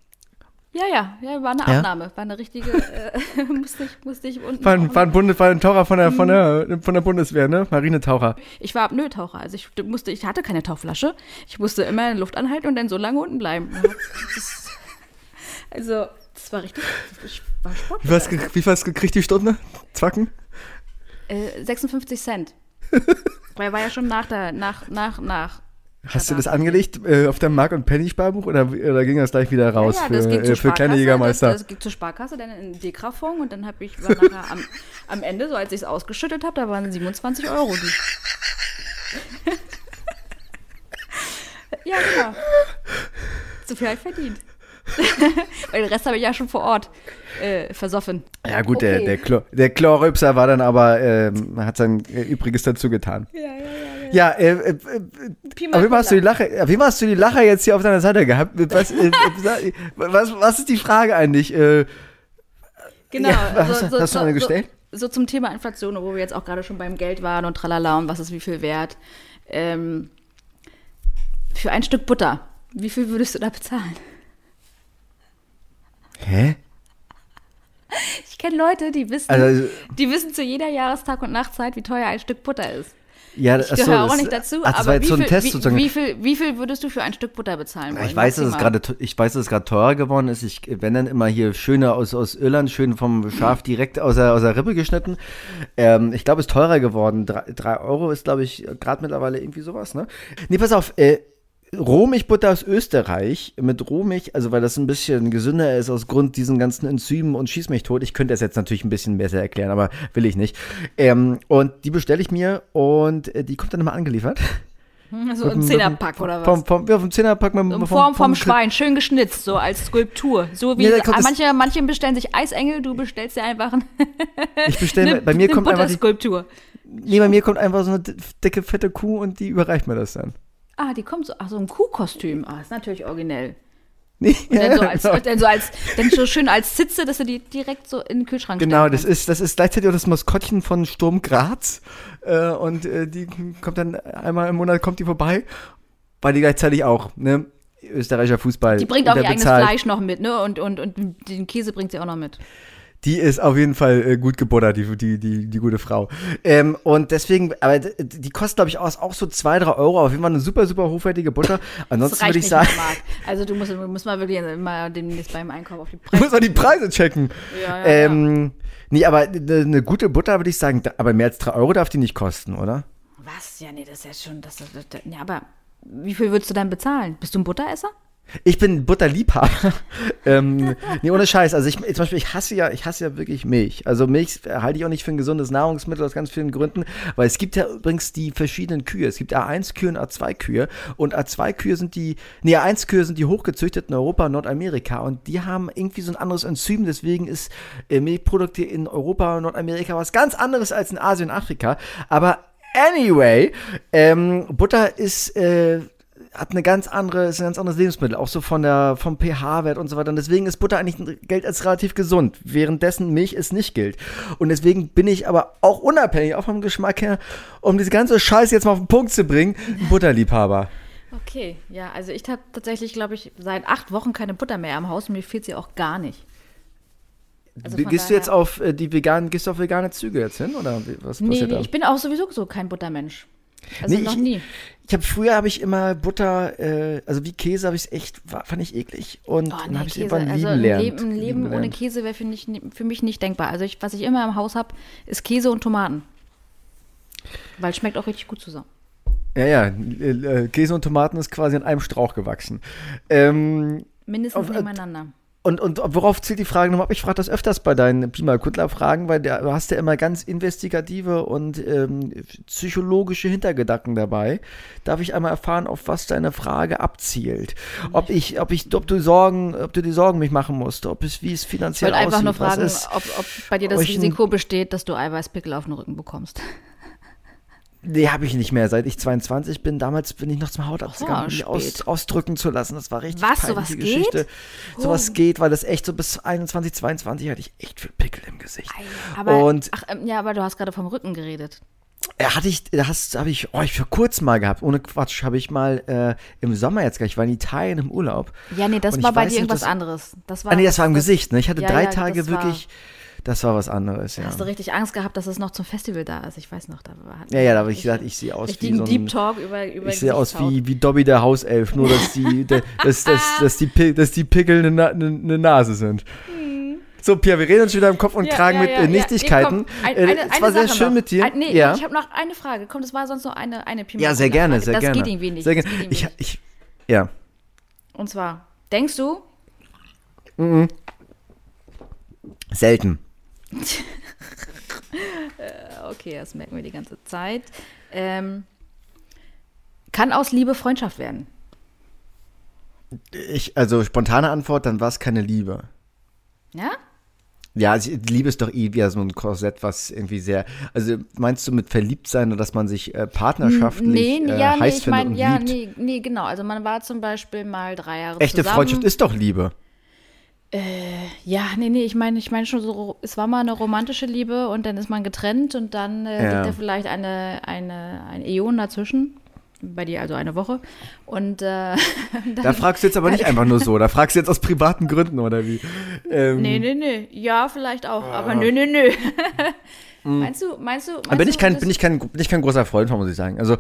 Ja, ja, ja, war eine Ja? Abnahme, war eine richtige, äh, [laughs] musste ich, musste ich unten. War, ein- war, ein, Bundes, war ein Taucher von der, von, Mhm. der, von der Bundeswehr, ne? Marinetaucher. ich war Apnoe-Taucher, also ich musste, ich hatte keine Tauchflasche, ich musste immer in Luft anhalten und dann so lange unten bleiben. Also, das war richtig, ich war Sport. Wie ge- wie was gekriegt die Stunde? Zwacken? Äh, 56 Cent. [laughs] Weil war ja schon nach der, nach, nach, nach. Hast du das angelegt äh, auf deinem Mark- und Penny-Sparbuch oder, oder ging das gleich wieder raus ja, für, ging zur äh, für kleine Jägermeister? Das, das ging zur Sparkasse, dann in Dekra-Fonds und dann habe ich, nachher am, [laughs] am Ende, so als ich es ausgeschüttet habe, da waren 27 Euro. Die. [laughs] ja, genau. So viel habe ich verdient. [laughs] Weil den Rest habe ich ja schon vor Ort äh, versoffen. Ja, gut, Okay. der, der, Chlor, der Chlorrübser war dann aber, ähm, hat sein äh, Übriges dazu getan. Ja, ja, ja. Ja, äh, äh, äh, auf Fall hast du die Lache, auf hast du die Lache jetzt hier auf deiner Seite gehabt. Was, äh, äh, was, was ist die Frage eigentlich? Äh, Genau. Ja, hast du- hast du eine gestellt? So, so zum Thema Inflation, wo wir jetzt auch gerade schon beim Geld waren und tralala und was ist wie viel wert. Ähm, für ein Stück Butter, wie viel würdest du da bezahlen? hä? Ich kenne Leute, die wissen, Also, die wissen zu jeder Jahrestag und Nachtzeit, wie teuer ein Stück Butter ist. Ja, Ich gehöre auch das- nicht dazu, ach, das aber war jetzt wie, so ein viel, Test wie, sozusagen. wie, viel, wie viel würdest du für ein Stück Butter bezahlen wollen? Ich weiß, dass es gerade, ich weiß, dass es gerade teurer geworden ist. Ich, wenn dann immer hier schöne aus, aus Irland, schön vom Schaf [clears throat] direkt aus der, aus der Rippe geschnitten. Ähm, ich glaube, es ist teurer geworden. Drei, drei Euro ist, glaube ich, gerade mittlerweile irgendwie sowas, ne? Nee, pass auf, äh, Rohmilchbutter aus Österreich mit Rohmilch, also weil das ein bisschen gesünder ist aus Grund diesen ganzen Enzymen und schieß mich tot. Ich könnte das jetzt natürlich ein bisschen besser erklären, aber will ich nicht. Ähm, und die bestelle ich mir und äh, die kommt dann immer angeliefert. So im Zehnerpack oder was? Vom, vom, ja, vom Zehnerpack mit, In vom, Form vom, vom Schwein, schön geschnitzt, so als Skulptur. So wie Ja, das- manche, manche bestellen sich Eisengel, du bestellst dir einfach ein- Ich bestelle, [laughs] eine, bei mir eine kommt einfach die, nee, bei mir kommt einfach so eine dicke, fette Kuh und die überreicht mir das dann. Ah, die kommt so, ach, so ein Kuhkostüm. Ah, ist natürlich originell. Nee, Und dann so als, [laughs] genau. dann so als, dann so schön als Sitze, dass du die direkt so in den Kühlschrank Genau, das ist, das ist gleichzeitig auch das Maskottchen von Sturm Graz. Äh, und äh, die kommt dann einmal im Monat kommt die vorbei, weil die gleichzeitig auch, ne? Österreicher Fußball. Die bringt auch ihr eigenes unterbezahlt. Fleisch noch mit, ne? Und, und, und den Käse bringt sie auch noch mit. Die ist auf jeden Fall äh, gut gebuttert, die, die, die, die gute Frau. Ähm, und deswegen, aber die kostet, glaube ich, auch, auch so 2, 3 Euro. Auf jeden Fall eine super, super hochwertige Butter. Ansonsten würde ich sagen. Also du musst, du musst mal wirklich mal demnächst beim Einkauf auf die du Preise. musst mal die Preise checken. Ja, ja, ähm, Nee, aber eine ne gute Butter würde ich sagen, aber mehr als 3 Euro darf die nicht kosten, oder? Was? Ja, nee, das ist ja schon. Das, das, das, ja, aber wie viel würdest du dann bezahlen? Bist du ein Butteresser? Ich bin Butterliebhaber. [laughs] ähm, nee, ohne Scheiß. Also ich, zum Beispiel, ich hasse ja, ich hasse ja wirklich Milch. Also Milch halte ich auch nicht für ein gesundes Nahrungsmittel aus ganz vielen Gründen, weil es gibt ja übrigens die verschiedenen Kühe. Es gibt A1-Kühe und A2-Kühe. Und A2-Kühe sind die, nee, A1-Kühe sind die hochgezüchteten Europa und Nordamerika. Und die haben irgendwie so ein anderes Enzym. Deswegen ist äh, Milchprodukte in Europa und Nordamerika was ganz anderes als in Asien und Afrika. Aber anyway, ähm, Butter ist, äh, hat eine ganz andere, ist ein ganz anderes Lebensmittel, auch so von der, vom pH-Wert und so weiter. Und deswegen ist Butter eigentlich gilt als relativ gesund, währenddessen Milch es nicht gilt. Und deswegen bin ich aber auch unabhängig, auch vom Geschmack her, um diese ganze Scheiße jetzt mal auf den Punkt zu bringen, ein [laughs] Butterliebhaber. Okay, ja, also ich habe tatsächlich, glaube ich, seit acht Wochen keine Butter mehr am Haus und mir fehlt sie auch gar nicht. Also gehst du jetzt auf äh, die veganen, gehst du auf vegane Züge jetzt hin oder was Nee, passiert nee, da? ich bin auch sowieso so kein Buttermensch. Also Nee, noch ich- nie. Ich habe früher habe ich immer Butter, äh, also wie Käse habe ich es echt, fand ich eklig und Oh, dann nee, habe ich irgendwann Also lieben ein lernt. Leben, ein Leben lieben ohne. Käse wäre für, für mich nicht denkbar. Also ich, was ich immer im Haus habe, ist Käse und Tomaten. Weil es schmeckt auch richtig gut zusammen. Ja, ja, äh, äh, Käse und Tomaten ist quasi an einem Strauch gewachsen. Ähm, Mindestens Auf- äh, nebeneinander. Und, und worauf zielt die Frage nochmal ab? Ich frage das öfters bei deinen Pima Kundler Fragen, weil der, du hast ja immer ganz investigative und ähm, psychologische Hintergedanken dabei. Darf ich einmal erfahren, auf was deine Frage abzielt? Ob ich, ob ich, ob du Sorgen, ob du die Sorgen mich machen musst, ob es, wie es Ich finanziell wollte einfach aussieht, nur fragen, ist. ob, ob bei dir das Risiko besteht, dass du Eiweißpickel auf den Rücken bekommst. Nee, habe ich nicht mehr. Seit ich 22 bin, damals bin ich noch zum Hautarzt Oh, gegangen, um spät. aus, ausdrücken zu lassen. Das war richtig Was, peinliche sowas geht? Geschichte. Sowas Oh. geht, weil das echt so bis 21, 22 hatte ich echt viel Pickel im Gesicht. Aber, Und- ach, ähm, ja, aber du hast gerade vom Rücken geredet. Ja, hatte ich, das habe ich, oh, ich für kurz mal gehabt, ohne Quatsch, habe ich mal äh, im Sommer jetzt gleich, ich war in Italien im Urlaub. Ja, nee, das war bei dir irgendwas anderes. Das war Ah nee, das war im Gesicht, ne? Ich hatte Ja, drei ja, Tage das war- wirklich, das war was anderes, ja. Hast du richtig Angst gehabt, dass es noch zum Festival da ist? Ich weiß noch, da war Ja, ja, da habe ich gesagt, ich sehe aus wie so ein, Deep Talk über über ich sehe aus wie, wie Dobby der Hauself, nur dass die, [laughs] der, dass, dass, dass die, dass die Pickel eine, Na- eine, eine Nase sind. So, Pia, wir reden uns wieder im Kopf und Hm. Ja, Kragen ja, mit ja, äh, ja. Nichtigkeiten. Nee, komm, ein- Äh, eine- es war sehr Sache schön noch. mit dir. Ein, nee, ja. ich habe noch eine Frage. Komm, das war sonst noch eine, eine ja, sehr gerne, sehr das gerne. geht irgendwie nicht. Sehr das gerne. Ich, nicht. ich, ja. Und zwar, denkst du, Selten. Okay, das merken wir die ganze Zeit, ähm, kann aus Liebe Freundschaft werden? Ich, also spontane Antwort, dann war es keine Liebe. Ja? Ja, also Liebe ist doch eh wieder so ein Korsett, was irgendwie sehr. Also meinst du mit verliebt sein oder dass man sich äh, partnerschaftlich Nee, nee, äh, ja, nee, heiß ich findet meine, und ja, liebt? nee, nee, genau. Also man war zum Beispiel mal drei Jahre Echte zusammen. Freundschaft ist doch Liebe. Ja, nee, nee, ich meine, ich meine schon so, es war mal eine romantische Liebe und dann ist man getrennt und dann äh, Ja. liegt da vielleicht eine, eine, ein Äon dazwischen. Bei dir also eine Woche. Und äh, [laughs] Da fragst du jetzt aber nicht einfach nur so. [laughs] Da fragst du jetzt aus privaten Gründen oder wie? Ähm, nee, nee, nee. Ja, vielleicht auch, aber nö, nö, nö. [laughs] meinst du, meinst du? Meinst bin du, ich, kein, bin, ich kein, bin ich kein großer Freund von, muss ich sagen. Also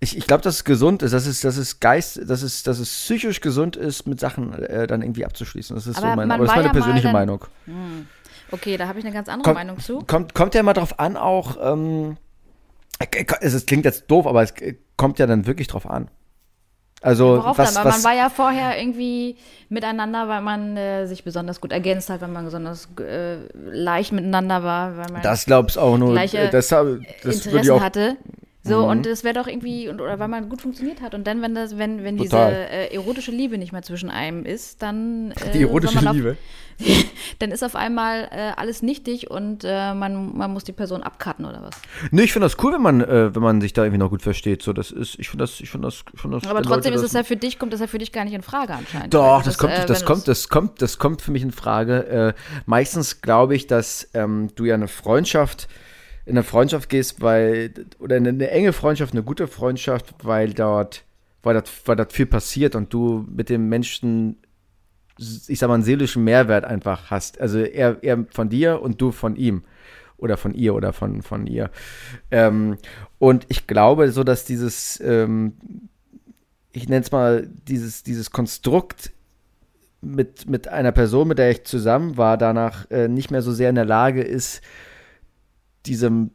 ich, ich glaube, dass es gesund ist, dass es, dass es Geist, dass es, dass es psychisch gesund ist, mit Sachen äh, dann irgendwie abzuschließen. Das ist Aber so aber das ist meine ja persönliche dann- Meinung. Okay, da habe ich eine ganz andere Kommt, Meinung zu. kommt, kommt ja mal drauf an, auch, ähm, äh, es, es klingt jetzt doof, aber es äh, kommt ja dann wirklich drauf an. Also, Worauf was, dann? Weil was, man war ja vorher irgendwie miteinander, weil man äh, sich besonders gut ergänzt hat, weil man besonders äh, leicht miteinander war, weil man das glaubst auch nur, gleiche das, das würde ich Interessen auch, hatte. So, Mhm. und das wäre doch irgendwie, und, oder weil man gut funktioniert hat. Und dann, wenn das, wenn, wenn diese äh, erotische Liebe nicht mehr zwischen einem ist, dann [laughs] äh, die erotische auf, Liebe. [laughs] dann ist auf einmal äh, alles nichtig und äh, man, man muss die Person abcutten oder was. Nee, ich finde das cool, wenn man, äh, wenn man sich da irgendwie noch gut versteht. So, das ist, ich finde das, ich finde das, ich finde das. Aber wenn trotzdem Leute ist es ja für dich, kommt das ja für dich gar nicht in Frage anscheinend. Doch, Weil das, kommt, äh, das kommt, das kommt, das kommt für mich in Frage. Äh, meistens glaube ich, dass ähm, du ja eine Freundschaft, in eine Freundschaft gehst, weil, oder in eine enge Freundschaft, eine gute Freundschaft, weil dort, weil dort, weil dort viel passiert und du mit dem Menschen, ich sag mal, einen seelischen Mehrwert einfach hast. Also er, er von dir und du von ihm. Oder von ihr oder von, von ihr. Ähm, und ich glaube so, dass dieses, ähm, ich nenne es mal, dieses, dieses Konstrukt mit, mit einer Person, mit der ich zusammen war, danach äh, nicht mehr so sehr in der Lage ist, diesem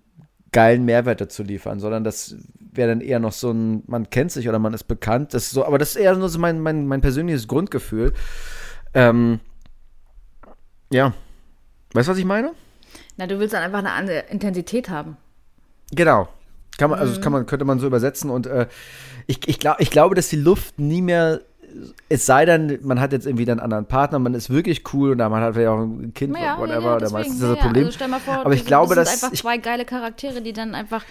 geilen Mehrwert dazu liefern, sondern das wäre dann eher noch so ein, man kennt sich oder man ist bekannt. Das ist so, aber das ist eher nur so mein, mein, mein persönliches Grundgefühl. Ähm, ja. Weißt du, was ich meine? Na, du willst dann einfach eine andere Intensität haben. Genau. Kann man, also das kann man, könnte man so übersetzen und äh, ich, ich, glaub, ich glaube, dass die Luft nie mehr, es sei denn, man hat jetzt irgendwie einen anderen Partner, man ist wirklich cool und man hat vielleicht auch ein Kind Ja, whatever, ja, ja, oder deswegen, meistens ist das. Problem. Also vor, Aber ich glaube, das dass sind einfach ich- zwei geile Charaktere, die dann einfach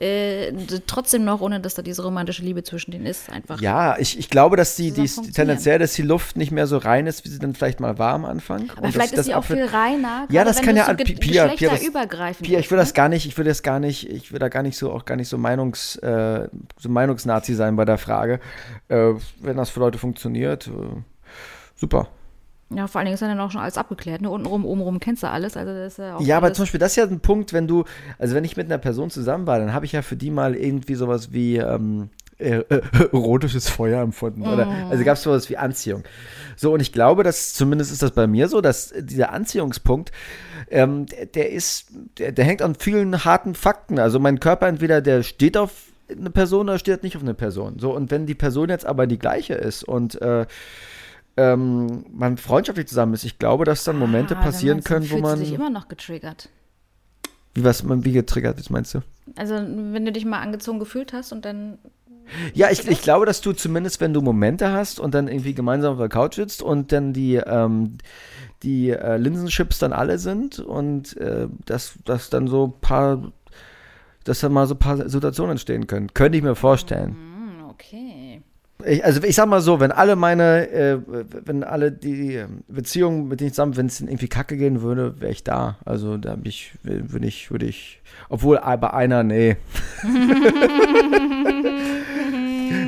äh, trotzdem noch, ohne dass da diese romantische Liebe zwischen denen ist, einfach. Ja, ich, ich glaube, dass die, die tendenziell, dass die Luft nicht mehr so rein ist, wie sie dann vielleicht mal war am Anfang. Aber vielleicht ist sie auch viel reiner. Ja, das kann ja so an- Pia- Pia, das- geschlechterübergreifend Pia, ich will ne? das gar nicht, ich will das gar nicht, ich will da gar nicht so auch gar nicht so Meinungs, äh, so Meinungsnazi sein bei der Frage. Äh, wenn das für Leute funktioniert, äh, super. Ja, vor allen Dingen ist dann auch schon alles abgeklärt. Ne? Untenrum, obenrum kennst du alles. Also das ist ja, auch Ja, aber zum Beispiel, das ist ja ein Punkt, wenn du, also wenn ich mit einer Person zusammen war, dann habe ich ja für die mal irgendwie sowas wie ähm, äh, äh, [laughs] erotisches Feuer empfunden. Oder, also gab es sowas wie Anziehung. So, und ich glaube, dass zumindest ist das bei mir so, dass dieser Anziehungspunkt, ähm, der, der ist, der, der hängt an vielen harten Fakten. Also mein Körper entweder, der steht auf eine Person oder steht nicht auf eine Person. So, und wenn die Person jetzt aber die gleiche ist und äh, ähm, man freundschaftlich zusammen ist, ich glaube, dass dann Momente Ah, passieren können, wo man. du dich immer noch getriggert. Wie was man wie getriggert ist, meinst du? Also wenn du dich mal angezogen gefühlt hast und dann Ja, ich, ich glaube, dass du zumindest, wenn du Momente hast und dann irgendwie gemeinsam auf der Couch sitzt und dann die, ähm, die äh, Linsenchips dann alle sind und äh, dass, dass dann so ein paar, dass dann mal so ein paar Situationen entstehen können. Könnte ich mir vorstellen. hm, okay. Ich, also ich sag mal so, wenn alle meine, äh, wenn alle die ähm, Beziehungen mit denen zusammen, wenn es irgendwie kacke gehen würde, wäre ich da. Also da hab ich, würde ich, würde ich, obwohl äh, bei einer, nee. [laughs]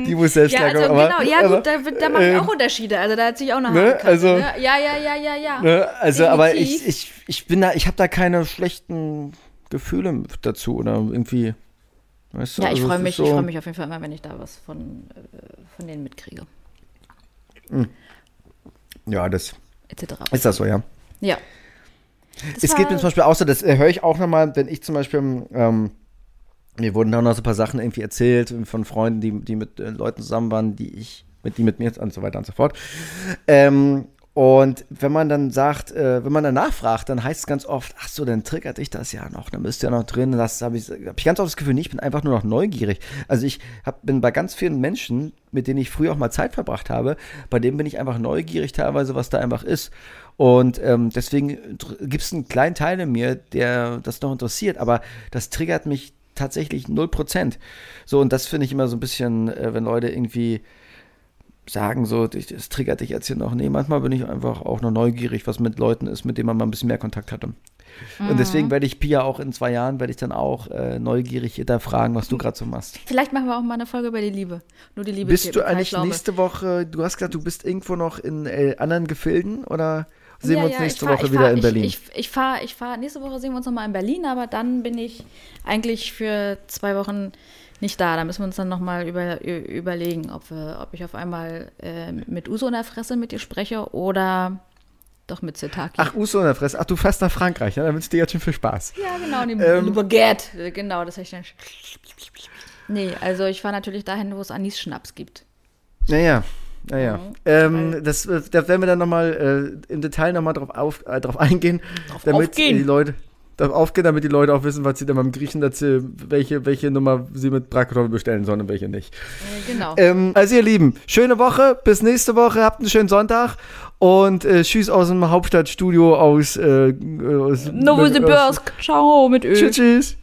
die muss selbst Ja, also klarkommen, aber- genau, ja aber, gut, da, da machen wir ähm, auch Unterschiede. Also da hat sich auch eine ne, Haare Kante, also- ne? Ja, ja, ja, ja, ja. Ne, also, aber ich, Definitiv. ich, ich bin da, ich habe da keine schlechten Gefühle dazu oder irgendwie. Weißt du? Ja, ich also, freue mich, so, ich freue mich auf jeden Fall immer, wenn ich da was von, äh, von denen mitkriege. Ja, das Etc. ist das so, ja. Ja. Das es geht mir zum Beispiel auch so, das äh, höre ich auch nochmal, wenn ich zum Beispiel, ähm, mir wurden da noch so ein paar Sachen irgendwie erzählt von Freunden, die, die mit äh, Leuten zusammen waren, die ich, mit die mit mir und so weiter und so fort. Ähm, Und wenn man dann sagt, äh, wenn man dann nachfragt, dann heißt es ganz oft, ach so, dann triggert dich das ja noch, dann bist du ja noch drin. Das habe ich, hab ich ganz oft das Gefühl, nee, ich bin einfach nur noch neugierig. Also ich hab, bin bei ganz vielen Menschen, mit denen ich früher auch mal Zeit verbracht habe, bei denen bin ich einfach neugierig teilweise, was da einfach ist. Und ähm, deswegen gibt es einen kleinen Teil in mir, der das noch interessiert, aber das triggert mich tatsächlich 0%. So, und das finde ich immer so ein bisschen, äh, wenn Leute irgendwie sagen, so, das triggert dich jetzt hier noch. Nee, manchmal bin ich einfach auch noch neugierig, was mit Leuten ist, mit denen man mal ein bisschen mehr Kontakt hatte. Mhm. Und deswegen werde ich Pia auch in zwei Jahren, werde ich dann auch äh, neugierig hinterfragen, was du gerade so machst. Vielleicht machen wir auch mal eine Folge über die Liebe. Nur die Liebe. Bist du eigentlich nächste Woche, du hast gesagt, du bist irgendwo noch in äh, anderen Gefilden oder sehen ja, wir uns ja, nächste fahr, Woche wieder fahr, in Berlin? Ich, ich, ich fahre, ich fahr, nächste Woche sehen wir uns nochmal in Berlin, aber dann bin ich eigentlich für zwei Wochen nicht da. Da müssen wir uns dann nochmal über, überlegen, ob, wir, ob ich auf einmal äh, mit Uso in der Fresse mit dir spreche oder doch mit Zitaki. Ach, Uso in der Fresse. Ach, du fährst nach Frankreich, ja? Dann wünsche ich dir jetzt schon viel Spaß. Ja, genau. Die ähm, Baguette. Genau, das heißt dann. Nee, also ich fahre natürlich dahin, wo es Anis-Schnaps gibt. Naja. Naja, mhm. ähm, das, äh, da werden wir dann nochmal äh, im Detail nochmal drauf, äh, drauf eingehen, drauf damit aufgehen. die Leute, aufgehen, damit die Leute auch wissen, was sie dann beim Griechen dazu, welche, welche Nummer sie mit Bratkartoffeln bestellen sollen und welche nicht. Äh, genau. Ähm, also ihr Lieben, schöne Woche, bis nächste Woche, habt einen schönen Sonntag und äh, tschüss aus dem Hauptstadtstudio aus, äh, aus Novosibirsk. Ciao mit Öl. Tschüss, tschüss.